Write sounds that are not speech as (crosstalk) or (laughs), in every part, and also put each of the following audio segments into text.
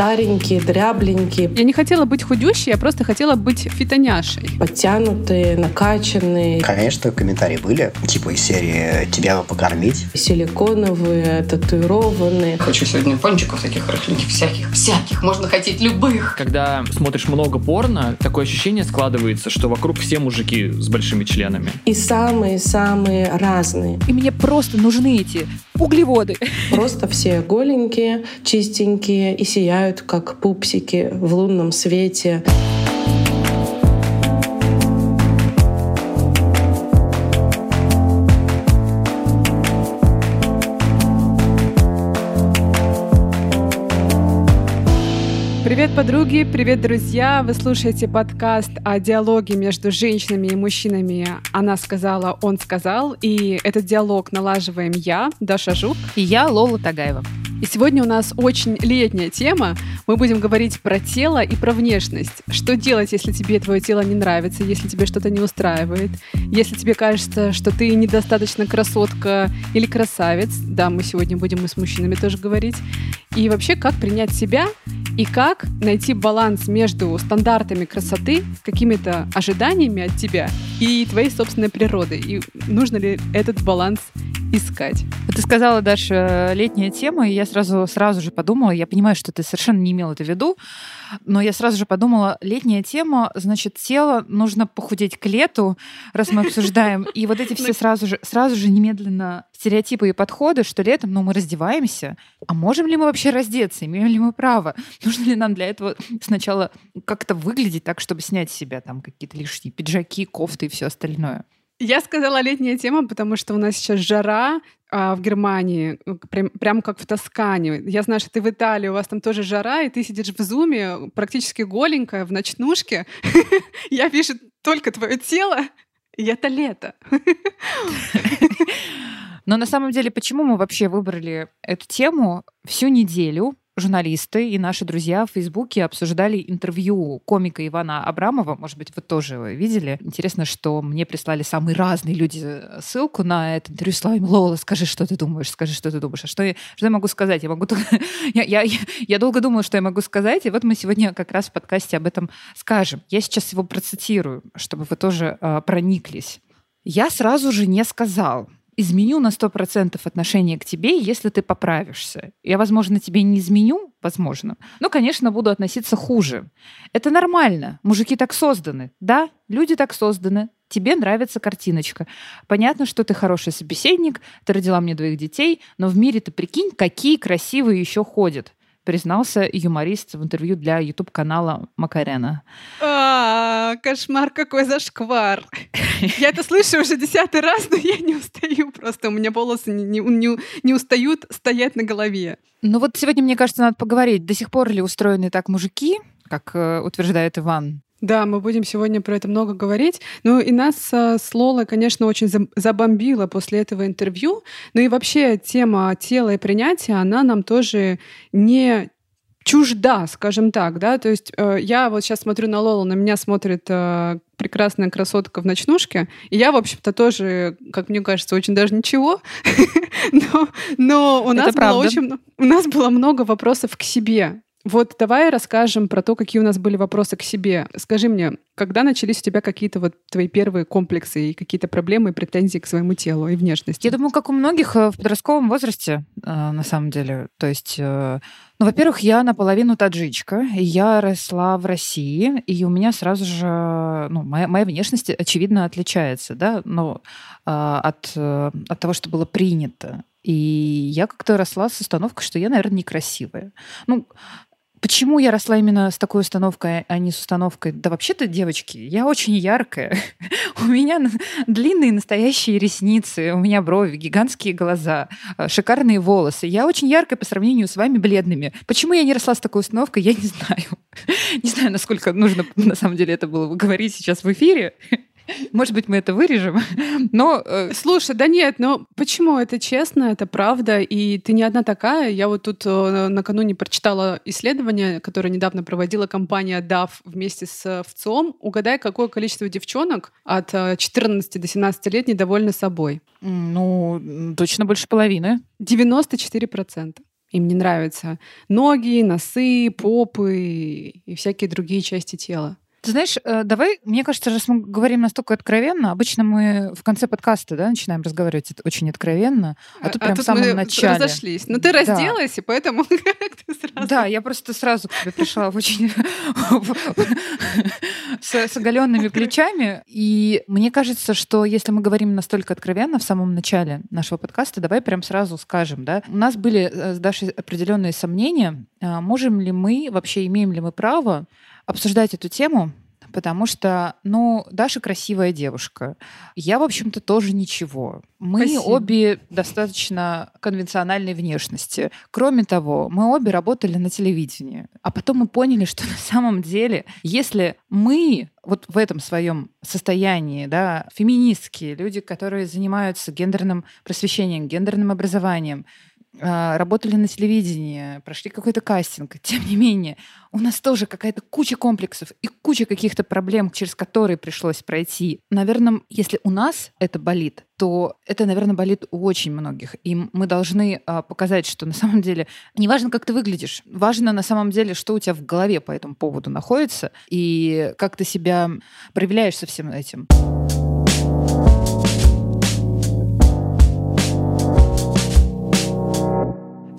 старенькие, дрябленькие. Я не хотела быть худющей, я просто хотела быть фитоняшей. Подтянутые, накачанные. Конечно, комментарии были, типа из серии «Тебя покормить». Силиконовые, татуированные. Хочу сегодня пончиков таких рыхленьких, всяких, всяких, можно хотеть любых. Когда смотришь много порно, такое ощущение складывается, что вокруг все мужики с большими членами. И самые-самые разные. И мне просто нужны эти углеводы. Просто все голенькие, чистенькие и сияют, как пупсики в лунном свете. Привет, подруги! Привет, друзья! Вы слушаете подкаст о диалоге между женщинами и мужчинами «Она сказала, он сказал». И этот диалог налаживаем я, Даша Жук. И я, Лола Тагаева. И сегодня у нас очень летняя тема. Мы будем говорить про тело и про внешность. Что делать, если тебе твое тело не нравится, если тебе что-то не устраивает, если тебе кажется, что ты недостаточно красотка или красавец. Да, мы сегодня будем и с мужчинами тоже говорить. И вообще, как принять себя и как найти баланс между стандартами красоты, какими-то ожиданиями от тебя и твоей собственной природы. И нужно ли этот баланс искать? Ты сказала, Даша, летняя тема, и я сразу, сразу же подумала, я понимаю, что ты совершенно не имел это в виду, но я сразу же подумала, летняя тема, значит, тело нужно похудеть к лету, раз мы обсуждаем. И вот эти все сразу же, сразу же немедленно стереотипы и подходы, что летом, ну, мы раздеваемся. А можем ли мы вообще раздеться? Имеем ли мы право? Нужно ли нам для этого сначала как-то выглядеть так, чтобы снять с себя там какие-то лишние пиджаки, кофты и все остальное? Я сказала летняя тема, потому что у нас сейчас жара а, в Германии, прям, прям как в Тоскане. Я знаю, что ты в Италии, у вас там тоже жара, и ты сидишь в зуме практически голенькая, в ночнушке. (laughs) Я вижу только твое тело, и это лето. (laughs) Но на самом деле, почему мы вообще выбрали эту тему всю неделю? Журналисты и наши друзья в Фейсбуке обсуждали интервью комика Ивана Абрамова. Может быть, вы тоже видели. Интересно, что мне прислали самые разные люди ссылку на это интервью. Слава Лола, скажи, что ты думаешь, скажи, что ты думаешь. А что я, что я могу сказать? Я, могу я, (laughs) я, я, я долго думала, что я могу сказать, и вот мы сегодня как раз в подкасте об этом скажем. Я сейчас его процитирую, чтобы вы тоже э, прониклись. Я сразу же не сказал, изменю на 100% отношение к тебе, если ты поправишься. Я, возможно, тебе не изменю, возможно, но, конечно, буду относиться хуже. Это нормально. Мужики так созданы. Да, люди так созданы. Тебе нравится картиночка. Понятно, что ты хороший собеседник, ты родила мне двоих детей, но в мире ты прикинь, какие красивые еще ходят признался юморист в интервью для YouTube-канала Макарена. А, кошмар какой зашквар. Я это слышу уже десятый раз, но я не устаю просто. У меня волосы не, не, не устают стоять на голове. Ну вот сегодня, мне кажется, надо поговорить, до сих пор ли устроены так мужики, как э, утверждает Иван, да, мы будем сегодня про это много говорить. Ну и нас э, с Лолой, конечно, очень забомбило после этого интервью. Ну и вообще тема тела и принятия, она нам тоже не чужда, скажем так, да, то есть э, я вот сейчас смотрю на Лолу, на меня смотрит э, прекрасная красотка в ночнушке, и я, в общем-то, тоже, как мне кажется, очень даже ничего, (laughs) но, но у, нас было очень, у нас было много вопросов к себе, вот давай расскажем про то, какие у нас были вопросы к себе. Скажи мне, когда начались у тебя какие-то вот твои первые комплексы и какие-то проблемы и претензии к своему телу и внешности? Я думаю, как у многих э, в подростковом возрасте, э, на самом деле. То есть, э, ну, во-первых, я наполовину таджичка, и я росла в России, и у меня сразу же, ну, моя, моя внешность, очевидно, отличается, да, но от, от того, что было принято. И я как-то росла с установкой, что я, наверное, некрасивая. Ну, Почему я росла именно с такой установкой, а не с установкой? Да вообще-то, девочки, я очень яркая. (laughs) у меня длинные настоящие ресницы, у меня брови, гигантские глаза, э, шикарные волосы. Я очень яркая по сравнению с вами бледными. Почему я не росла с такой установкой, я не знаю. (laughs) не знаю, насколько нужно (laughs) на самом деле это было говорить сейчас в эфире. Может быть, мы это вырежем, (laughs) но... Э... Слушай, да нет, но почему? Это честно, это правда, и ты не одна такая. Я вот тут э, накануне прочитала исследование, которое недавно проводила компания DAF вместе с ВЦОМ. Угадай, какое количество девчонок от 14 э, до 17 лет недовольны собой? Ну, точно больше половины. 94%. Им не нравятся ноги, носы, попы и всякие другие части тела. Ты знаешь, э, давай, мне кажется, раз мы говорим настолько откровенно, обычно мы в конце подкаста, да, начинаем разговаривать очень откровенно, а, тут а прям тут в самом мы начале. разошлись. Но ты разделась, да. и поэтому (laughs) как-то сразу... Да, я просто сразу к тебе пришла очень (laughs) с оголенными плечами. И мне кажется, что если мы говорим настолько откровенно в самом начале нашего подкаста, давай прям сразу скажем, да, у нас были э, с Дашей определенные сомнения, можем ли мы, вообще имеем ли мы право обсуждать эту тему, потому что, ну, Даша красивая девушка. Я, в общем-то, тоже ничего. Мы Спасибо. обе достаточно конвенциональной внешности. Кроме того, мы обе работали на телевидении. А потом мы поняли, что (laughs) на самом деле, если мы вот в этом своем состоянии, да, феминистки, люди, которые занимаются гендерным просвещением, гендерным образованием, а, работали на телевидении, прошли какой-то кастинг. (laughs) Тем не менее, у нас тоже какая-то куча комплексов и куча каких-то проблем, через которые пришлось пройти. Наверное, если у нас это болит, то это, наверное, болит у очень многих. И мы должны а, показать, что на самом деле не важно, как ты выглядишь, важно на самом деле, что у тебя в голове по этому поводу находится и как ты себя проявляешь со всем этим.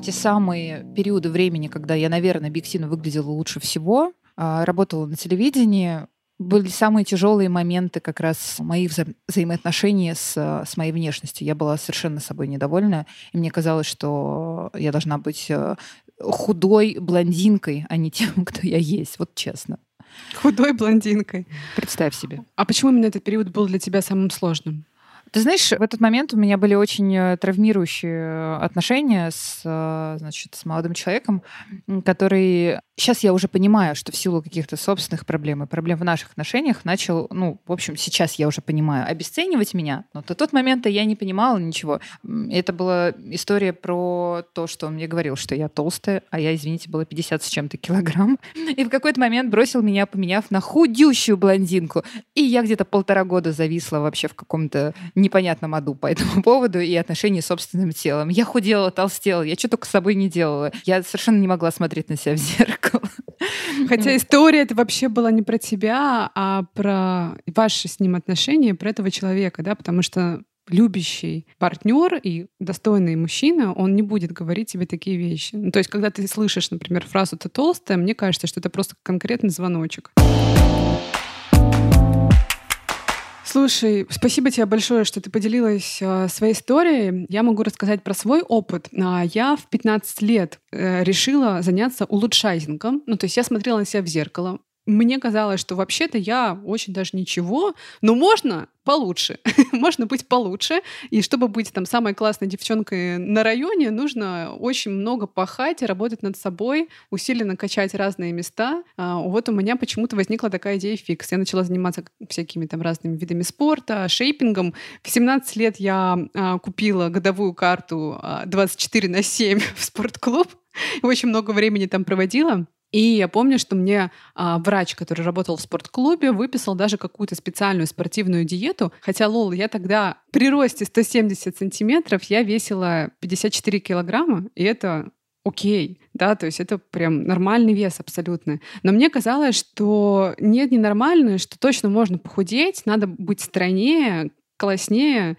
Те самые периоды времени, когда я, наверное, объективно выглядела лучше всего, а, работала на телевидении, были самые тяжелые моменты как раз моих вза взаимоотношений с, с моей внешностью. Я была совершенно собой недовольна, и мне казалось, что я должна быть э, худой блондинкой, а не тем, (laughs) кто я есть. Вот честно. Худой блондинкой. Представь себе. А почему именно этот период был для тебя самым сложным? Ты знаешь, в этот момент у меня были очень э, травмирующие отношения с, э, значит, с молодым человеком, который сейчас я уже понимаю, что в силу каких-то собственных проблем и проблем в наших отношениях начал, ну, в общем, сейчас я уже понимаю, обесценивать меня. Но до тот момент я не понимала ничего. Это была история про то, что он мне говорил, что я толстая, а я, извините, была 50 с чем-то килограмм. (laughs) И в какой-то момент бросил меня, поменяв на худющую блондинку. И я где-то полтора года зависла вообще в каком-то непонятном аду по этому (laughs) поводу и отношении с собственным телом. Я худела, толстела, я что только с собой не делала. Я совершенно не могла смотреть на себя в (laughs) зеркало. Хотя история это вообще была не про тебя, а про ваши с ним отношения, про этого человека, да, потому что любящий партнер и достойный мужчина, он не будет говорить тебе такие вещи. Ну, то есть, когда ты слышишь, например, фразу «ты толстая», мне кажется, что это просто конкретный звоночек. Слушай, спасибо тебе большое, что ты поделилась э, своей историей. Я могу рассказать про свой опыт. А, я в 15 лет э, решила заняться улучшайзингом. Ну, то есть я смотрела на себя в зеркало, мне казалось, что вообще-то я очень даже ничего, но можно получше. (laughs) можно быть получше. И чтобы быть там самой классной девчонкой на районе, нужно очень много пахать, работать над собой, усиленно качать разные места. А, вот у меня почему-то возникла такая идея фикс. Я начала заниматься всякими там разными видами спорта, шейпингом. В 17 лет я а, купила годовую карту а, 24 на 7 (laughs) в спортклуб. Очень много времени там проводила. И я помню, что мне а, врач, который работал в спортклубе, выписал даже какую-то специальную спортивную диету. Хотя, лол, я тогда при росте 170 сантиметров, я весила 54 килограмма, и это окей, да, то есть это прям нормальный вес абсолютно. Но мне казалось, что нет, ненормально, что точно можно похудеть, надо быть стройнее, класснее.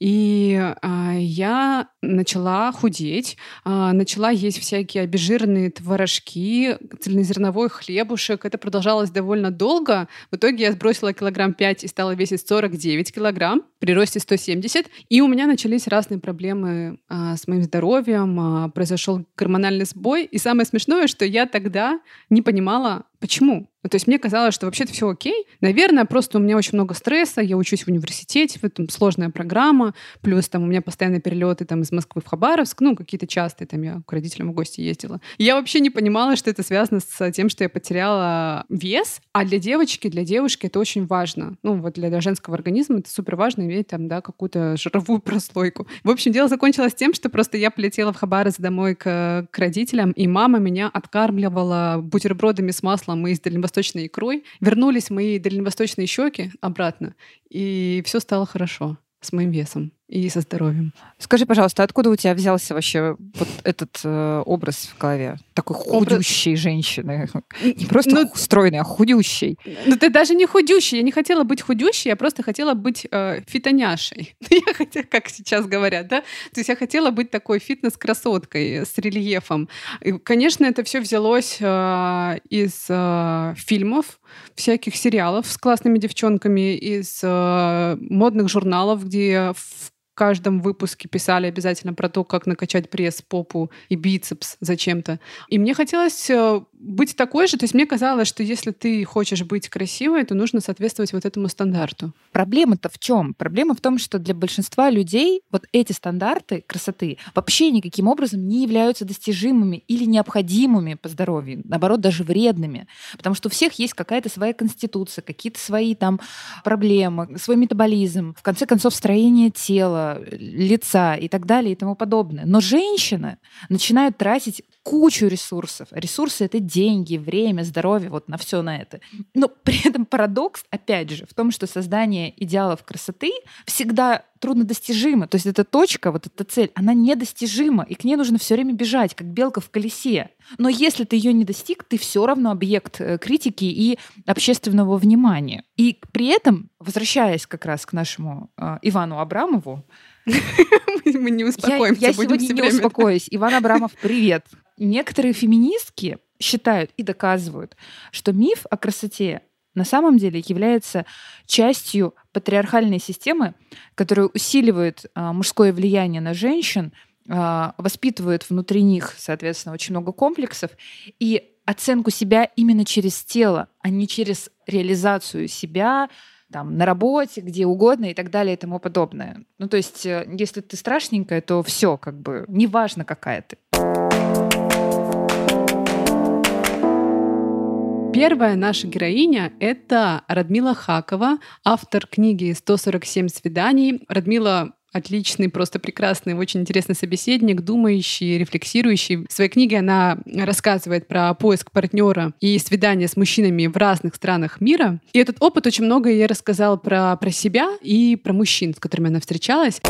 И а, я начала худеть, а, начала есть всякие обезжиренные творожки, цельнозерновой хлебушек. Это продолжалось довольно долго. В итоге я сбросила килограмм 5 и стала весить 49 килограмм при росте 170. И у меня начались разные проблемы а, с моим здоровьем, а, произошел гормональный сбой. И самое смешное, что я тогда не понимала, почему. То есть мне казалось, что вообще-то все окей. Наверное, просто у меня очень много стресса, я учусь в университете, этом сложная программа, плюс там у меня постоянно перелеты там из Москвы в Хабаровск, ну, какие-то частые, там я к родителям в гости ездила. Я вообще не понимала, что это связано с тем, что я потеряла вес, а для девочки, для девушки это очень важно. Ну, вот для женского организма это супер важно иметь там, да, какую-то жировую прослойку. В общем, дело закончилось тем, что просто я полетела в Хабаровск домой к, к родителям, и мама меня откармливала бутербродами с маслом и с дальневосточной икрой. Вернулись мои дальневосточные щеки обратно, и все стало хорошо с моим весом. И со здоровьем. Скажи, пожалуйста, откуда у тебя взялся вообще вот этот э, образ в голове? Такой худющей образ... женщины. Не просто ну, стройной, а худющей. Ну ты даже не худющей. Я не хотела быть худющей, я просто хотела быть э, фитоняшей. (laughs) я хотела, как сейчас говорят, да? То есть я хотела быть такой фитнес-красоткой с рельефом. И, конечно, это все взялось э, из э, фильмов, всяких сериалов с классными девчонками, из э, модных журналов, где в каждом выпуске писали обязательно про то, как накачать пресс, попу и бицепс зачем-то. И мне хотелось э, быть такой же. То есть мне казалось, что если ты хочешь быть красивой, то нужно соответствовать вот этому стандарту. Проблема-то в чем? Проблема в том, что для большинства людей вот эти стандарты красоты вообще никаким образом не являются достижимыми или необходимыми по здоровью. Наоборот, даже вредными. Потому что у всех есть какая-то своя конституция, какие-то свои там проблемы, свой метаболизм, в конце концов, строение тела, лица и так далее и тому подобное. Но женщины начинают тратить кучу ресурсов. Ресурсы — это деньги, время, здоровье, вот на все на это. Но при этом парадокс, опять же, в том, что создание идеалов красоты всегда труднодостижимо. То есть эта точка, вот эта цель, она недостижима, и к ней нужно все время бежать, как белка в колесе. Но если ты ее не достиг, ты все равно объект э, критики и общественного внимания. И при этом, возвращаясь как раз к нашему э, Ивану Абрамову, (laughs) мы не успокоимся. Я, я сегодня не успокоюсь. Иван Абрамов, привет. Некоторые феминистки считают и доказывают, что миф о красоте на самом деле является частью патриархальной системы, которая усиливает а, мужское влияние на женщин, а, воспитывает внутри них, соответственно, очень много комплексов и оценку себя именно через тело, а не через реализацию себя там, на работе, где угодно и так далее и тому подобное. Ну, то есть, э, если ты страшненькая, то все, как бы, неважно, какая ты. Первая наша героиня — это Радмила Хакова, автор книги «147 свиданий». Радмила отличный, просто прекрасный, очень интересный собеседник, думающий, рефлексирующий. В своей книге она рассказывает про поиск партнера и свидания с мужчинами в разных странах мира. И этот опыт очень много ей рассказал про, про себя и про мужчин, с которыми она встречалась.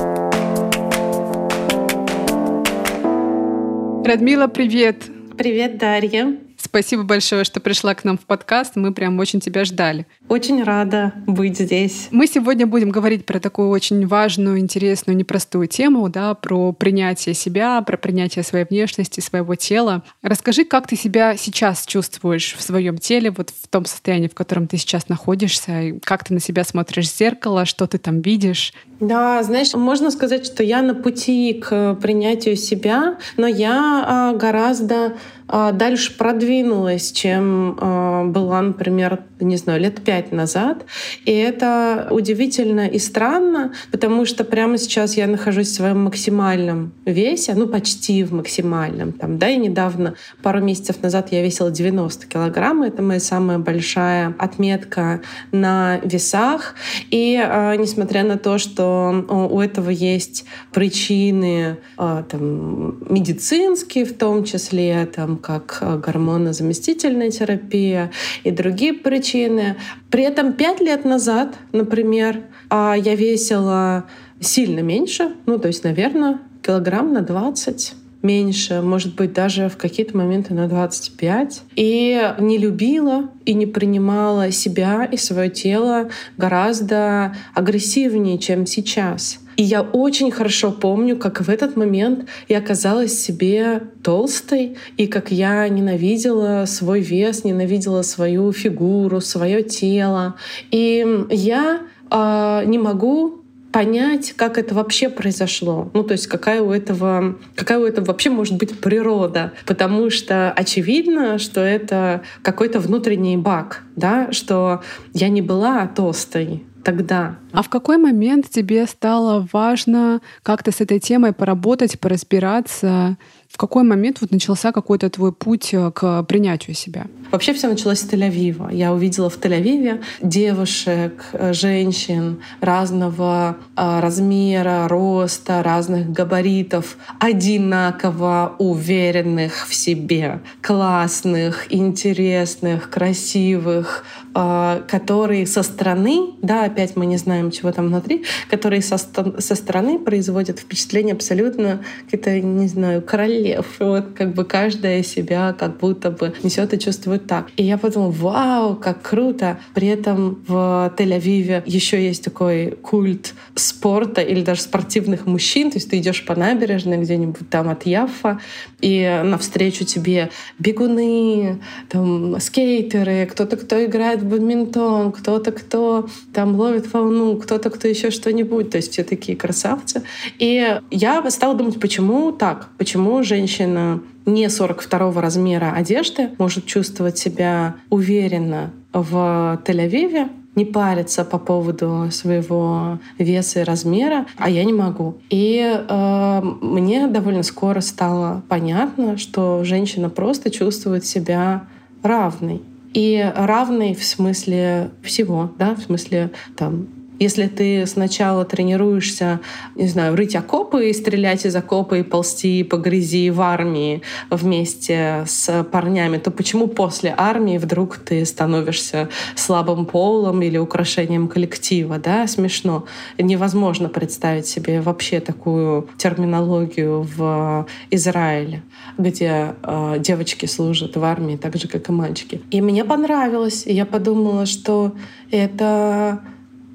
Радмила, привет! Привет, Дарья! Спасибо большое, что пришла к нам в подкаст. Мы прям очень тебя ждали. Очень рада быть здесь. Мы сегодня будем говорить про такую очень важную, интересную, непростую тему, да, про принятие себя, про принятие своей внешности, своего тела. Расскажи, как ты себя сейчас чувствуешь в своем теле, вот в том состоянии, в котором ты сейчас находишься, и как ты на себя смотришь в зеркало, что ты там видишь. Да, знаешь, можно сказать, что я на пути к принятию себя, но я а, гораздо дальше продвинулась, чем а, была, например, не знаю, лет пять назад. И это удивительно и странно, потому что прямо сейчас я нахожусь в своем максимальном весе, ну почти в максимальном. Там, да, и недавно, пару месяцев назад я весила 90 килограмм. Это моя самая большая отметка на весах. И э, несмотря на то, что у этого есть причины там, медицинские в том числе, там, как э, гормонозаместительная терапия и другие причины. При этом пять лет назад, например, а, я весила сильно меньше, ну, то есть, наверное, килограмм на 20 меньше, может быть, даже в какие-то моменты на 25. И не любила и не принимала себя и свое тело гораздо агрессивнее, чем сейчас. И я очень хорошо помню, как в этот момент я оказалась себе толстой, и как я ненавидела свой вес, ненавидела свою фигуру, свое тело. И я э, не могу понять, как это вообще произошло. Ну, то есть какая у этого, какая у этого вообще может быть природа. Потому что очевидно, что это какой-то внутренний баг, да, что я не была толстой, тогда. А в какой момент тебе стало важно как-то с этой темой поработать, поразбираться? В какой момент вот начался какой-то твой путь э, к принятию себя? Вообще все началось с Тель-Авива. Я увидела в Тель-Авиве девушек, э, женщин разного э, размера, роста, разных габаритов, одинаково уверенных в себе, классных, интересных, красивых, которые со стороны, да, опять мы не знаем, чего там внутри, которые со, со стороны производят впечатление абсолютно какие-то, не знаю, королев. Вот как бы каждая себя как будто бы несет и чувствует так. И я подумала, вау, как круто. При этом в Тель-Авиве еще есть такой культ спорта или даже спортивных мужчин. То есть ты идешь по набережной где-нибудь там от Яффа, и навстречу тебе бегуны, там скейтеры, кто-то, кто играет в бадминтон, кто-то, кто там ловит волну, кто-то, кто еще что-нибудь. То есть все такие красавцы. И я стала думать, почему так? Почему женщина не 42 размера одежды может чувствовать себя уверенно в Тель-Авиве, не париться по поводу своего веса и размера, а я не могу. И э, мне довольно скоро стало понятно, что женщина просто чувствует себя равной. И равной в смысле всего, да, в смысле там если ты сначала тренируешься, не знаю, рыть окопы и стрелять из окопа и ползти по грязи в армии вместе с парнями, то почему после армии вдруг ты становишься слабым полом или украшением коллектива? Да? Смешно. Невозможно представить себе вообще такую терминологию в Израиле, где э, девочки служат в армии так же, как и мальчики. И мне понравилось. И я подумала, что это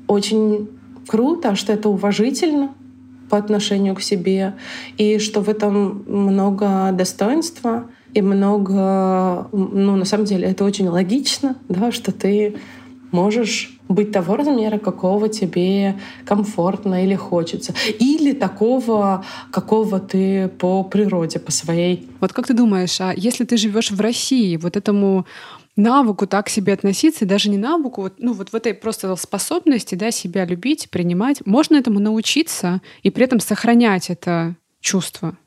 очень круто, что это уважительно по отношению к себе, и что в этом много достоинства и много, ну, на самом деле, это очень логично, да, что ты можешь быть того размера, какого тебе комфортно или хочется. Или такого, какого ты по природе, по своей. Вот как ты думаешь, а если ты живешь в России, вот этому навыку так к себе относиться, и даже не навыку, вот, ну вот в этой просто способности да, себя любить, принимать, можно этому научиться и при этом сохранять это чувство?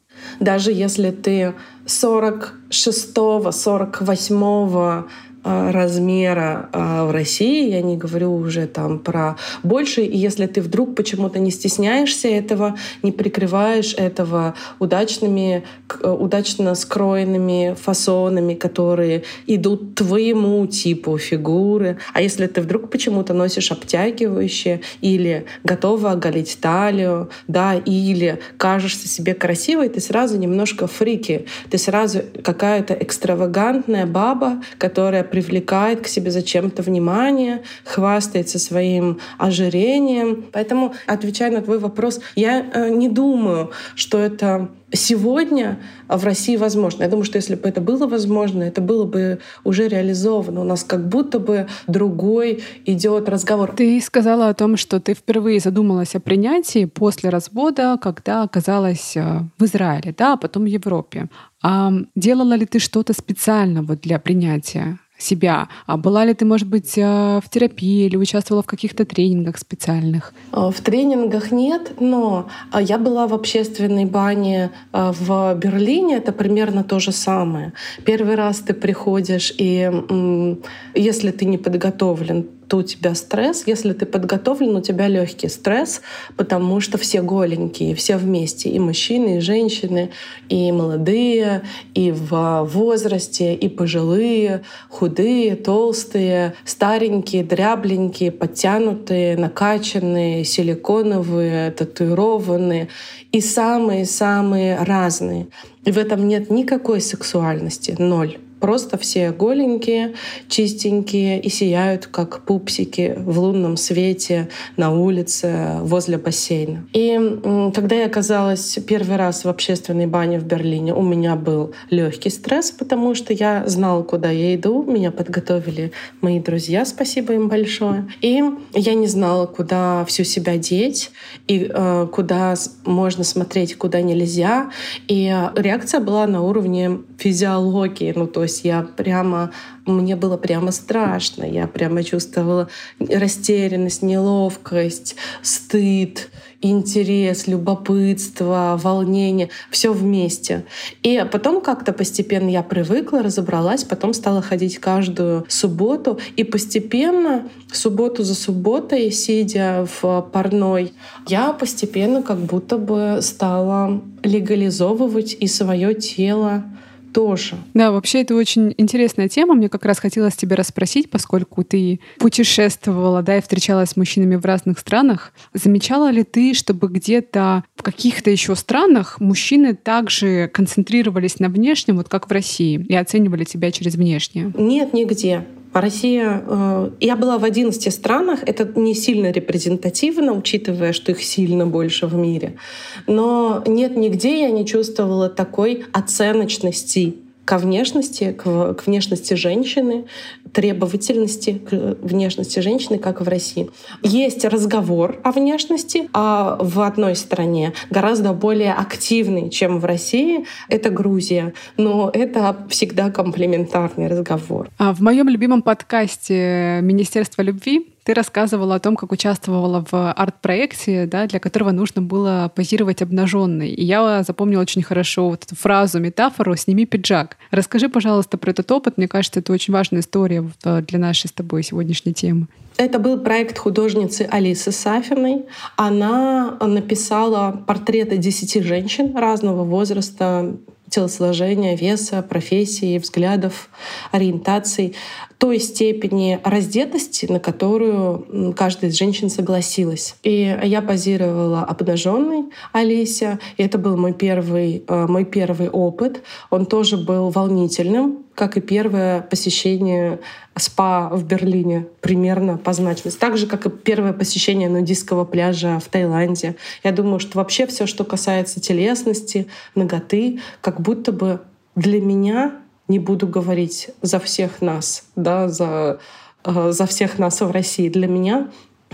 Даже если ты 46-го, 48-го а, размера а, в России, я не говорю уже там про больше, и если ты вдруг почему-то не стесняешься этого, не прикрываешь этого удачными, э, удачно скроенными фасонами, которые идут твоему типу фигуры, а если ты вдруг почему-то носишь обтягивающие или готова оголить талию, да, или кажешься себе красивой, ты сразу немножко фрики, ты сразу какая-то экстравагантная баба, которая привлекает к себе зачем-то внимание, хвастается своим ожирением. Поэтому, отвечая на твой вопрос, я э, не думаю, что это сегодня в России возможно. Я думаю, что если бы это было возможно, это было бы уже реализовано. У нас как будто бы другой идет разговор. Ты сказала о том, что ты впервые задумалась о принятии после развода, когда оказалась э, в Израиле, да, а потом в Европе. А делала ли ты что-то специально вот для принятия? Себя. А была ли ты, может быть, э, в терапии или участвовала в каких-то тренингах специальных? Э, в тренингах нет, но э, я была в общественной бане в Берлине. Это примерно то же самое. Первый раз ты приходишь, и если ты не подготовлен, то у тебя стресс. Если ты подготовлен, у тебя легкий стресс, потому что все голенькие, все вместе, и мужчины, и женщины, и молодые, и в возрасте, и пожилые, худые, толстые, старенькие, дрябленькие, подтянутые, накачанные, силиконовые, татуированные и самые-самые разные. И в этом нет никакой сексуальности, ноль. Просто все голенькие, чистенькие и сияют, как пупсики в лунном свете на улице возле бассейна. И когда я оказалась первый раз в общественной бане в Берлине, у меня был легкий стресс, потому что я знала, куда я иду. Меня подготовили мои друзья, спасибо им большое. И я не знала, куда всю себя деть и э, куда можно смотреть, куда нельзя. И реакция была на уровне физиологии. Ну, то началось, я прямо, мне было прямо страшно, я прямо чувствовала растерянность, неловкость, стыд, интерес, любопытство, волнение, все вместе. И потом как-то постепенно я привыкла, разобралась, потом стала ходить каждую субботу, и постепенно, субботу за субботой, сидя в парной, я постепенно как будто бы стала легализовывать и свое тело, тоже. Да, вообще это очень интересная тема. Мне как раз хотелось тебя расспросить, поскольку ты путешествовала, да, и встречалась с мужчинами в разных странах. Замечала ли ты, чтобы где-то в каких-то еще странах мужчины также концентрировались на внешнем, вот как в России, и оценивали тебя через внешнее? Нет, нигде. Россия, э, я была в 11 странах, это не сильно репрезентативно, учитывая, что их сильно больше в мире. Но нет, нигде я не чувствовала такой оценочности ко внешности, к, к внешности женщины, требовательности к внешности женщины, как в России. Есть разговор о внешности, а в одной стране гораздо более активный, чем в России. Это Грузия. Но это всегда комплементарный разговор. А в моем любимом подкасте «Министерство любви» Ты рассказывала о том, как участвовала в арт-проекте, да, для которого нужно было позировать обнаженной. И я запомнила очень хорошо вот эту фразу, метафору «сними пиджак». Расскажи, пожалуйста, про этот опыт. Мне кажется, это очень важная история э, для нашей с тобой сегодняшней темы. Это был проект художницы Алисы Сафиной. Она написала портреты 10 женщин разного возраста, телосложения, веса, профессии, взглядов, ориентаций, той степени раздетости, на которую каждая из женщин согласилась. И я позировала обнаженной Алися, и это был мой первый, э, мой первый опыт. Он тоже был волнительным, как и первое посещение спа в Берлине, примерно по значимости. Так же, как и первое посещение нудистского пляжа в Таиланде. Я думаю, что вообще все, что касается телесности, ноготы, как будто бы для меня, не буду говорить за всех нас, да, за, э, за всех нас в России, для меня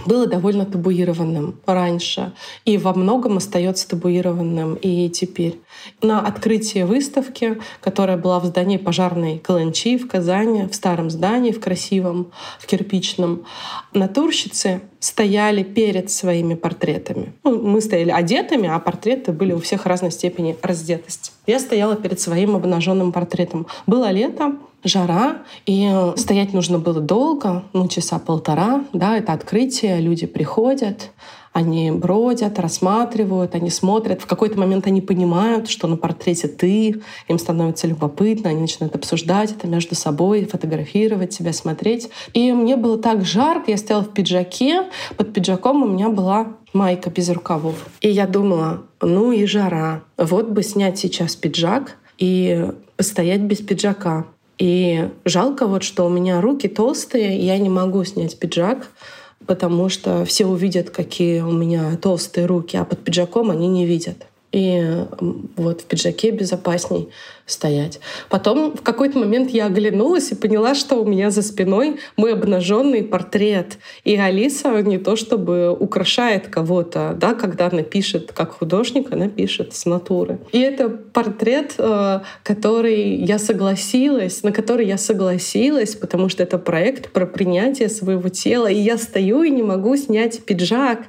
было довольно табуированным раньше и во многом остается табуированным и теперь. На открытии выставки, которая была в здании пожарной Каланчи в Казани, в старом здании, в красивом, в кирпичном, натурщицы стояли перед своими портретами. Ну, мы стояли одетыми, а портреты были у всех разной степени раздетости. Я стояла перед своим обнаженным портретом. Было лето, жара, и стоять нужно было долго, ну, часа полтора, да, это открытие, люди приходят, они бродят, рассматривают, они смотрят. В какой-то момент они понимают, что на портрете ты, им становится любопытно, они начинают обсуждать это между собой, фотографировать себя, смотреть. И мне было так жарко, я стояла в пиджаке, под пиджаком у меня была майка без рукавов. И я думала, ну и жара. Вот бы снять сейчас пиджак и постоять без пиджака. И жалко вот, что у меня руки толстые, и я не могу снять пиджак, потому что все увидят, какие у меня толстые руки, а под пиджаком они не видят и вот в пиджаке безопасней стоять. Потом в какой-то момент я оглянулась и поняла, что у меня за спиной мой обнаженный портрет. И Алиса не то чтобы украшает кого-то, да, когда она пишет как художник, она пишет с натуры. И это портрет, э, который я согласилась, на который я согласилась, потому что это проект про принятие своего тела. И я стою и не могу снять пиджак.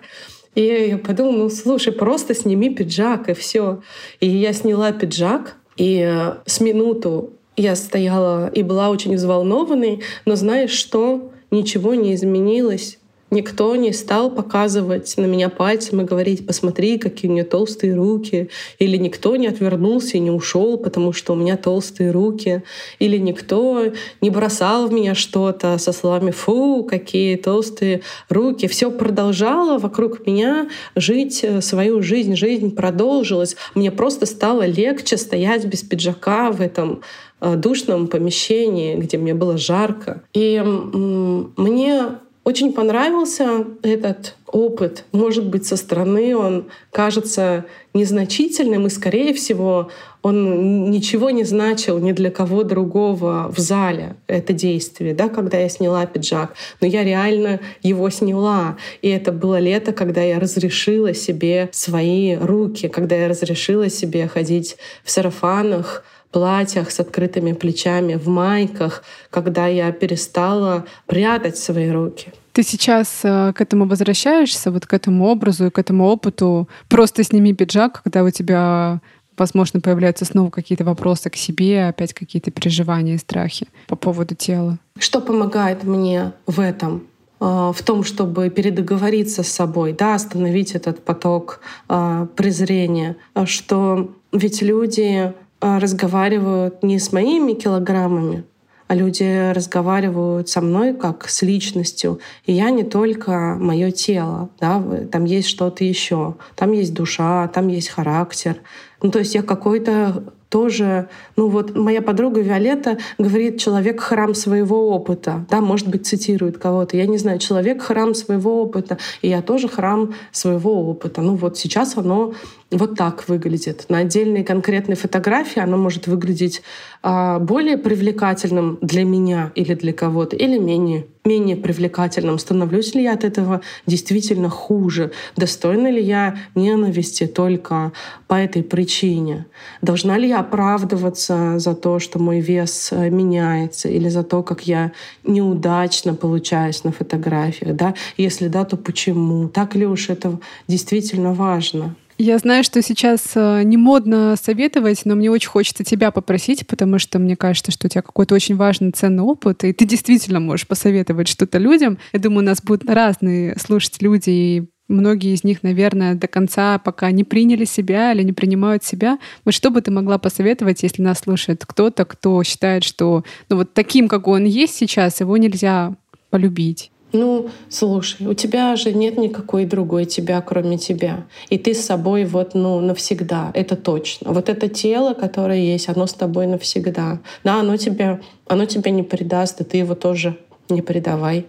И я подумала, ну слушай, просто сними пиджак и все. И я сняла пиджак, и э, с минуту я стояла и была очень взволнованной, но знаешь что? Ничего не изменилось. Никто не стал показывать на меня пальцем и говорить, посмотри, какие у нее толстые руки. Или никто не отвернулся и не ушел, потому что у меня толстые руки. Или никто не бросал в меня что-то со словами «фу, какие толстые руки». Все продолжало вокруг меня жить э, свою жизнь. Жизнь продолжилась. Мне просто стало легче стоять без пиджака в этом э, душном помещении, где мне было жарко. И мне очень понравился этот опыт. Может быть, со стороны он кажется незначительным, и, скорее всего, он ничего не значил ни для кого другого в зале, это действие, да, когда я сняла пиджак. Но я реально его сняла. И это было лето, когда я разрешила себе свои руки, когда я разрешила себе ходить в сарафанах, платьях с открытыми плечами, в майках, когда я перестала прятать свои руки. Ты сейчас э, к этому возвращаешься, вот к этому образу и к этому опыту. Просто сними пиджак, когда у тебя возможно, появляются снова какие-то вопросы к себе, опять какие-то переживания и страхи по поводу тела. Что помогает мне в этом? Э, в том, чтобы передоговориться с собой, да, остановить этот поток э, презрения, что ведь люди разговаривают не с моими килограммами, а люди разговаривают со мной как с личностью. И я не только мое тело, да, там есть что-то еще, там есть душа, там есть характер. Ну, то есть я какой-то тоже, ну вот моя подруга Виолетта говорит, человек храм своего опыта, да, может быть, цитирует кого-то, я не знаю, человек храм своего опыта, и я тоже храм своего опыта. Ну вот сейчас оно вот так выглядит. На отдельной конкретной фотографии оно может выглядеть а, более привлекательным для меня или для кого-то, или менее менее привлекательным? Становлюсь ли я от этого действительно хуже? Достойна ли я ненависти только по этой причине? Должна ли я оправдываться за то, что мой вес э, меняется, или за то, как я неудачно получаюсь на фотографиях? Да? Если да, то почему? Так ли уж это действительно важно? Я знаю, что сейчас э, не модно советовать, но мне очень хочется тебя попросить, потому что мне кажется, что у тебя какой-то очень важный, ценный опыт, и ты действительно можешь посоветовать что-то людям. Я думаю, у нас будут разные слушать люди, и многие из них, наверное, до конца пока не приняли себя или не принимают себя. Вот что бы ты могла посоветовать, если нас слушает кто-то, кто считает, что ну, вот таким, как он есть сейчас, его нельзя полюбить? Ну, слушай, у тебя же нет никакой другой тебя, кроме тебя. И ты с собой вот, ну, навсегда, это точно. Вот это тело, которое есть, оно с тобой навсегда. Да, оно тебя, оно тебя не предаст, и ты его тоже не предавай.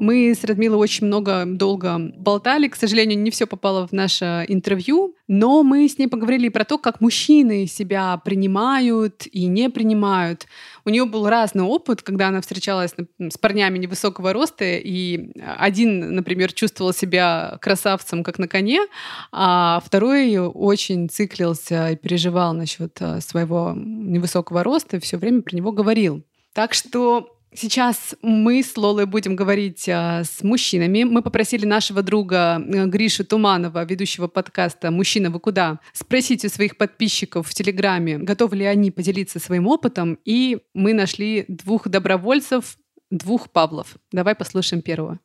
Мы с Радмилой очень много, долго болтали. К сожалению, не все попало в наше интервью, но мы с ней поговорили про то, как мужчины себя принимают и не принимают. У нее был разный опыт, когда она встречалась с парнями невысокого роста, и один, например, чувствовал себя красавцем, как на коне, а второй очень циклился и переживал насчет э, своего невысокого роста и все время про него говорил. Так что Сейчас мы с Лолой будем говорить а, с мужчинами. Мы попросили нашего друга э, Гришу Туманова, ведущего подкаста «Мужчина, вы куда?», спросить у своих подписчиков в Телеграме, готовы ли они поделиться своим опытом. И мы нашли двух добровольцев, двух Павлов. Давай послушаем первого.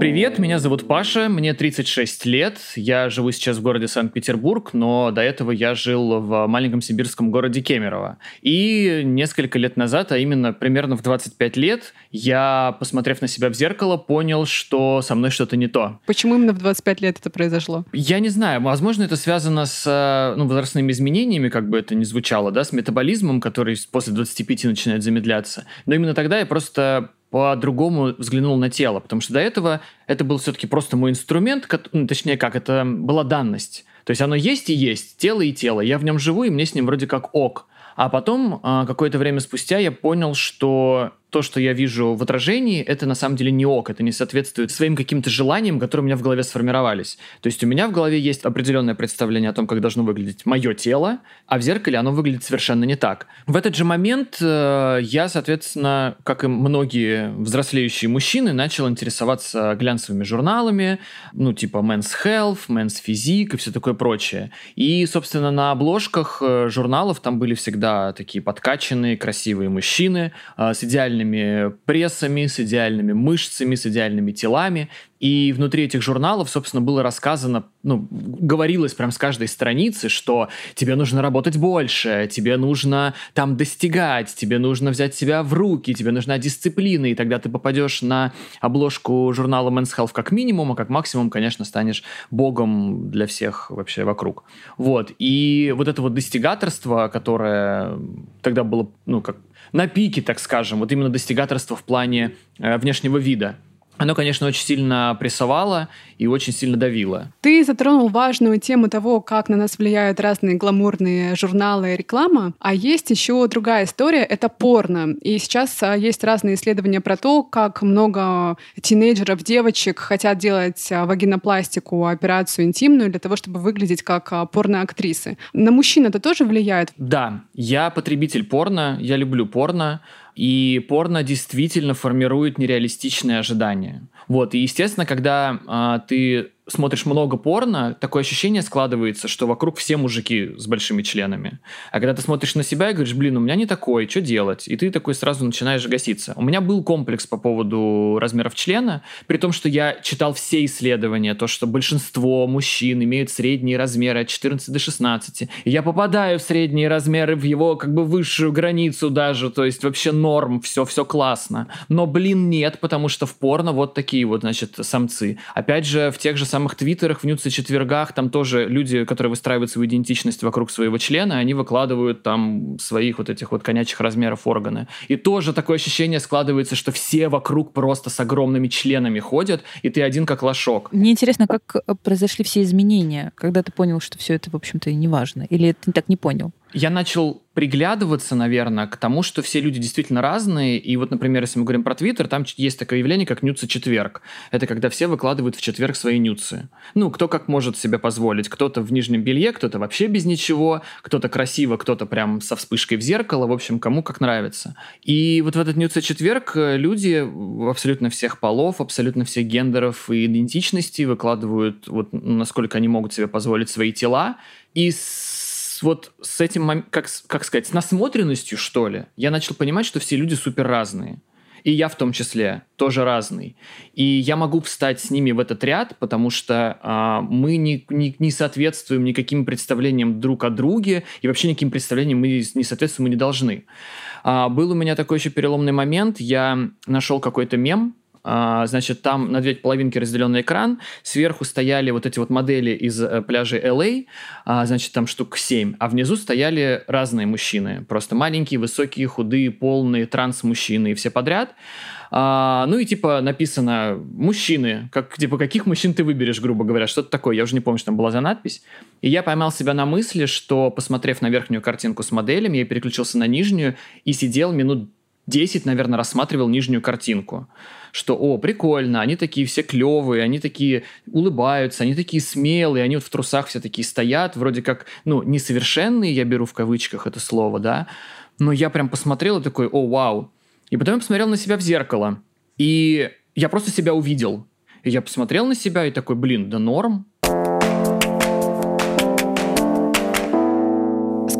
Привет, меня зовут Паша, мне 36 лет, я живу сейчас в городе Санкт-Петербург, но до этого я жил в маленьком сибирском городе Кемерово. И несколько лет назад, а именно примерно в 25 лет, я, посмотрев на себя в зеркало, понял, что со мной что-то не то. Почему именно в 25 лет это произошло? Я не знаю, возможно, это связано с ну, возрастными изменениями, как бы это ни звучало, да, с метаболизмом, который после 25 начинает замедляться. Но именно тогда я просто по-другому взглянул на тело, потому что до этого это был все-таки просто мой инструмент, ну, точнее как, это была данность. То есть оно есть и есть, тело и тело. Я в нем живу, и мне с ним вроде как ок. А потом, а, какое-то время спустя, я понял, что то, что я вижу в отражении, это на самом деле не ок, это не соответствует своим каким-то желаниям, которые у меня в голове сформировались. То есть у меня в голове есть определенное представление о том, как должно выглядеть мое тело, а в зеркале оно выглядит совершенно не так. В этот же момент э, я, соответственно, как и многие взрослеющие мужчины, начал интересоваться глянцевыми журналами, ну типа Men's Health, Men's Physique и все такое прочее. И, собственно, на обложках э, журналов там были всегда такие подкачанные, красивые мужчины э, с идеальными идеальными прессами, с идеальными мышцами, с идеальными телами. И внутри этих журналов, собственно, было рассказано, ну, говорилось прям с каждой страницы, что тебе нужно работать больше, тебе нужно там достигать, тебе нужно взять себя в руки, тебе нужна дисциплина, и тогда ты попадешь на обложку журнала Men's Health как минимум, а как максимум, конечно, станешь богом для всех вообще вокруг. Вот. И вот это вот достигаторство, которое тогда было, ну, как на пике, так скажем, вот именно достигаторство в плане э, внешнего вида. Оно, конечно, очень сильно прессовало и очень сильно давило. Ты затронул важную тему того, как на нас влияют разные гламурные журналы и реклама. А есть еще другая история — это порно. И сейчас а, есть разные исследования про то, как много тинейджеров, девочек хотят делать а, вагинопластику, операцию интимную для того, чтобы выглядеть как а, порно-актрисы. На мужчин это тоже влияет? Да, я потребитель порно, я люблю порно. И порно действительно формирует нереалистичные ожидания. Вот, и естественно, когда а, ты смотришь много порно, такое ощущение складывается, что вокруг все мужики с большими членами. А когда ты смотришь на себя и говоришь, блин, у меня не такой, что делать? И ты такой сразу начинаешь гаситься. У меня был комплекс по поводу размеров члена, при том, что я читал все исследования, то, что большинство мужчин имеют средние размеры от 14 до 16. И я попадаю в средние размеры, в его как бы высшую границу даже, то есть вообще норм, все, все классно. Но, блин, нет, потому что в порно вот такие вот, значит, самцы. Опять же, в тех же самых самых твиттерах, в нюце четвергах, там тоже люди, которые выстраивают свою идентичность вокруг своего члена, они выкладывают там своих вот этих вот конячьих размеров органы. И тоже такое ощущение складывается, что все вокруг просто с огромными членами ходят, и ты один как лошок. Мне интересно, как э, произошли все изменения, когда ты понял, что все это, в общем-то, не важно? Или ты так не понял? Я начал приглядываться, наверное, к тому, что все люди действительно разные. И вот, например, если мы говорим про Твиттер, там есть такое явление, как нюцы четверг. Это когда все выкладывают в четверг свои нюцы. Ну, кто как может себе позволить. Кто-то в нижнем белье, кто-то вообще без ничего, кто-то красиво, кто-то прям со вспышкой в зеркало. В общем, кому как нравится. И вот в этот нюцы четверг люди абсолютно всех полов, абсолютно всех гендеров и идентичностей выкладывают, вот насколько они могут себе позволить свои тела. И с вот с этим, как, как сказать, с насмотренностью, что ли, я начал понимать, что все люди супер разные. И я в том числе тоже разный. И я могу встать с ними в этот ряд, потому что а, мы не, не, не соответствуем никаким представлениям друг о друге, и вообще никаким представлениям мы не соответствуем, мы не должны. А, был у меня такой еще переломный момент. Я нашел какой-то мем, значит, там на две половинки разделенный экран, сверху стояли вот эти вот модели из э, пляжа LA, а, значит, там штук 7, а внизу стояли разные мужчины, просто маленькие, высокие, худые, полные, транс-мужчины и все подряд. А, ну и типа написано «мужчины», как, типа каких мужчин ты выберешь, грубо говоря, что-то такое, я уже не помню, что там была за надпись. И я поймал себя на мысли, что, посмотрев на верхнюю картинку с моделями, я переключился на нижнюю и сидел минут 10, наверное, рассматривал нижнюю картинку что, о, прикольно, они такие все клевые, они такие улыбаются, они такие смелые, они вот в трусах все такие стоят, вроде как, ну, несовершенные, я беру в кавычках это слово, да, но я прям посмотрел и такой, о, вау. И потом я посмотрел на себя в зеркало, и я просто себя увидел. И я посмотрел на себя и такой, блин, да норм,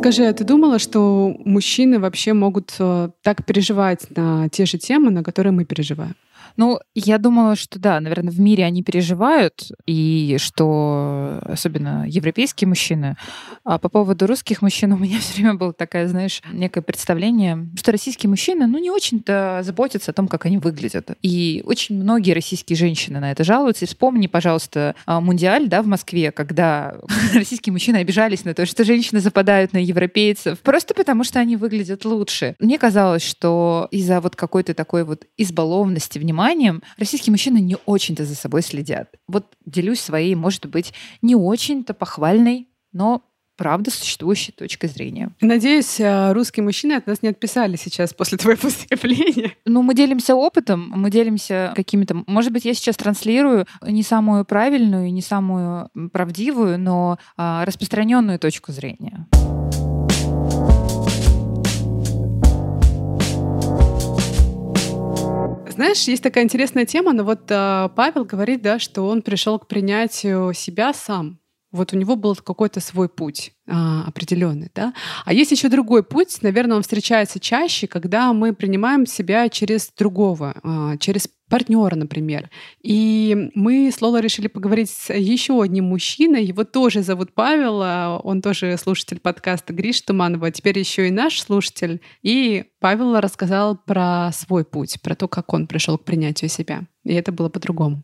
Скажи, а ты думала, что мужчины вообще могут э, так переживать на те же темы, на которые мы переживаем? Ну, я думала, что да, наверное, в мире они переживают, и что особенно европейские мужчины. А по поводу русских мужчин (laughs) у меня все время было такое, знаешь, некое представление, что российские мужчины, ну, не очень-то заботятся о том, как они выглядят. И очень многие российские женщины на это жалуются. И вспомни, пожалуйста, а, Мундиаль, да, в Москве, когда (laughs) российские мужчины обижались на то, что женщины западают на европейцев, просто потому что они выглядят лучше. Мне казалось, что из-за вот какой-то такой вот избалованности, внимания вниманием, российские мужчины не очень-то за собой следят. Вот делюсь своей, может быть, не очень-то похвальной, но правда существующей точкой зрения. Надеюсь, э, русские мужчины от нас не отписали сейчас после твоего (laughs) выступления. Ну, мы делимся опытом, мы делимся какими-то... Может быть, я сейчас транслирую не самую правильную, не самую правдивую, но а, распространенную точку зрения. Знаешь, есть такая интересная тема, но вот э, Павел говорит, да, что он пришел к принятию себя сам. Вот у него был какой-то свой путь а, определенный, да. А есть еще другой путь, наверное, он встречается чаще, когда мы принимаем себя через другого, а, через партнера, например. И мы с Лолой решили поговорить с еще одним мужчиной. Его тоже зовут Павел, а он тоже слушатель подкаста Гриш Туманова, теперь еще и наш слушатель. И Павел рассказал про свой путь, про то, как он пришел к принятию себя. И это было по-другому.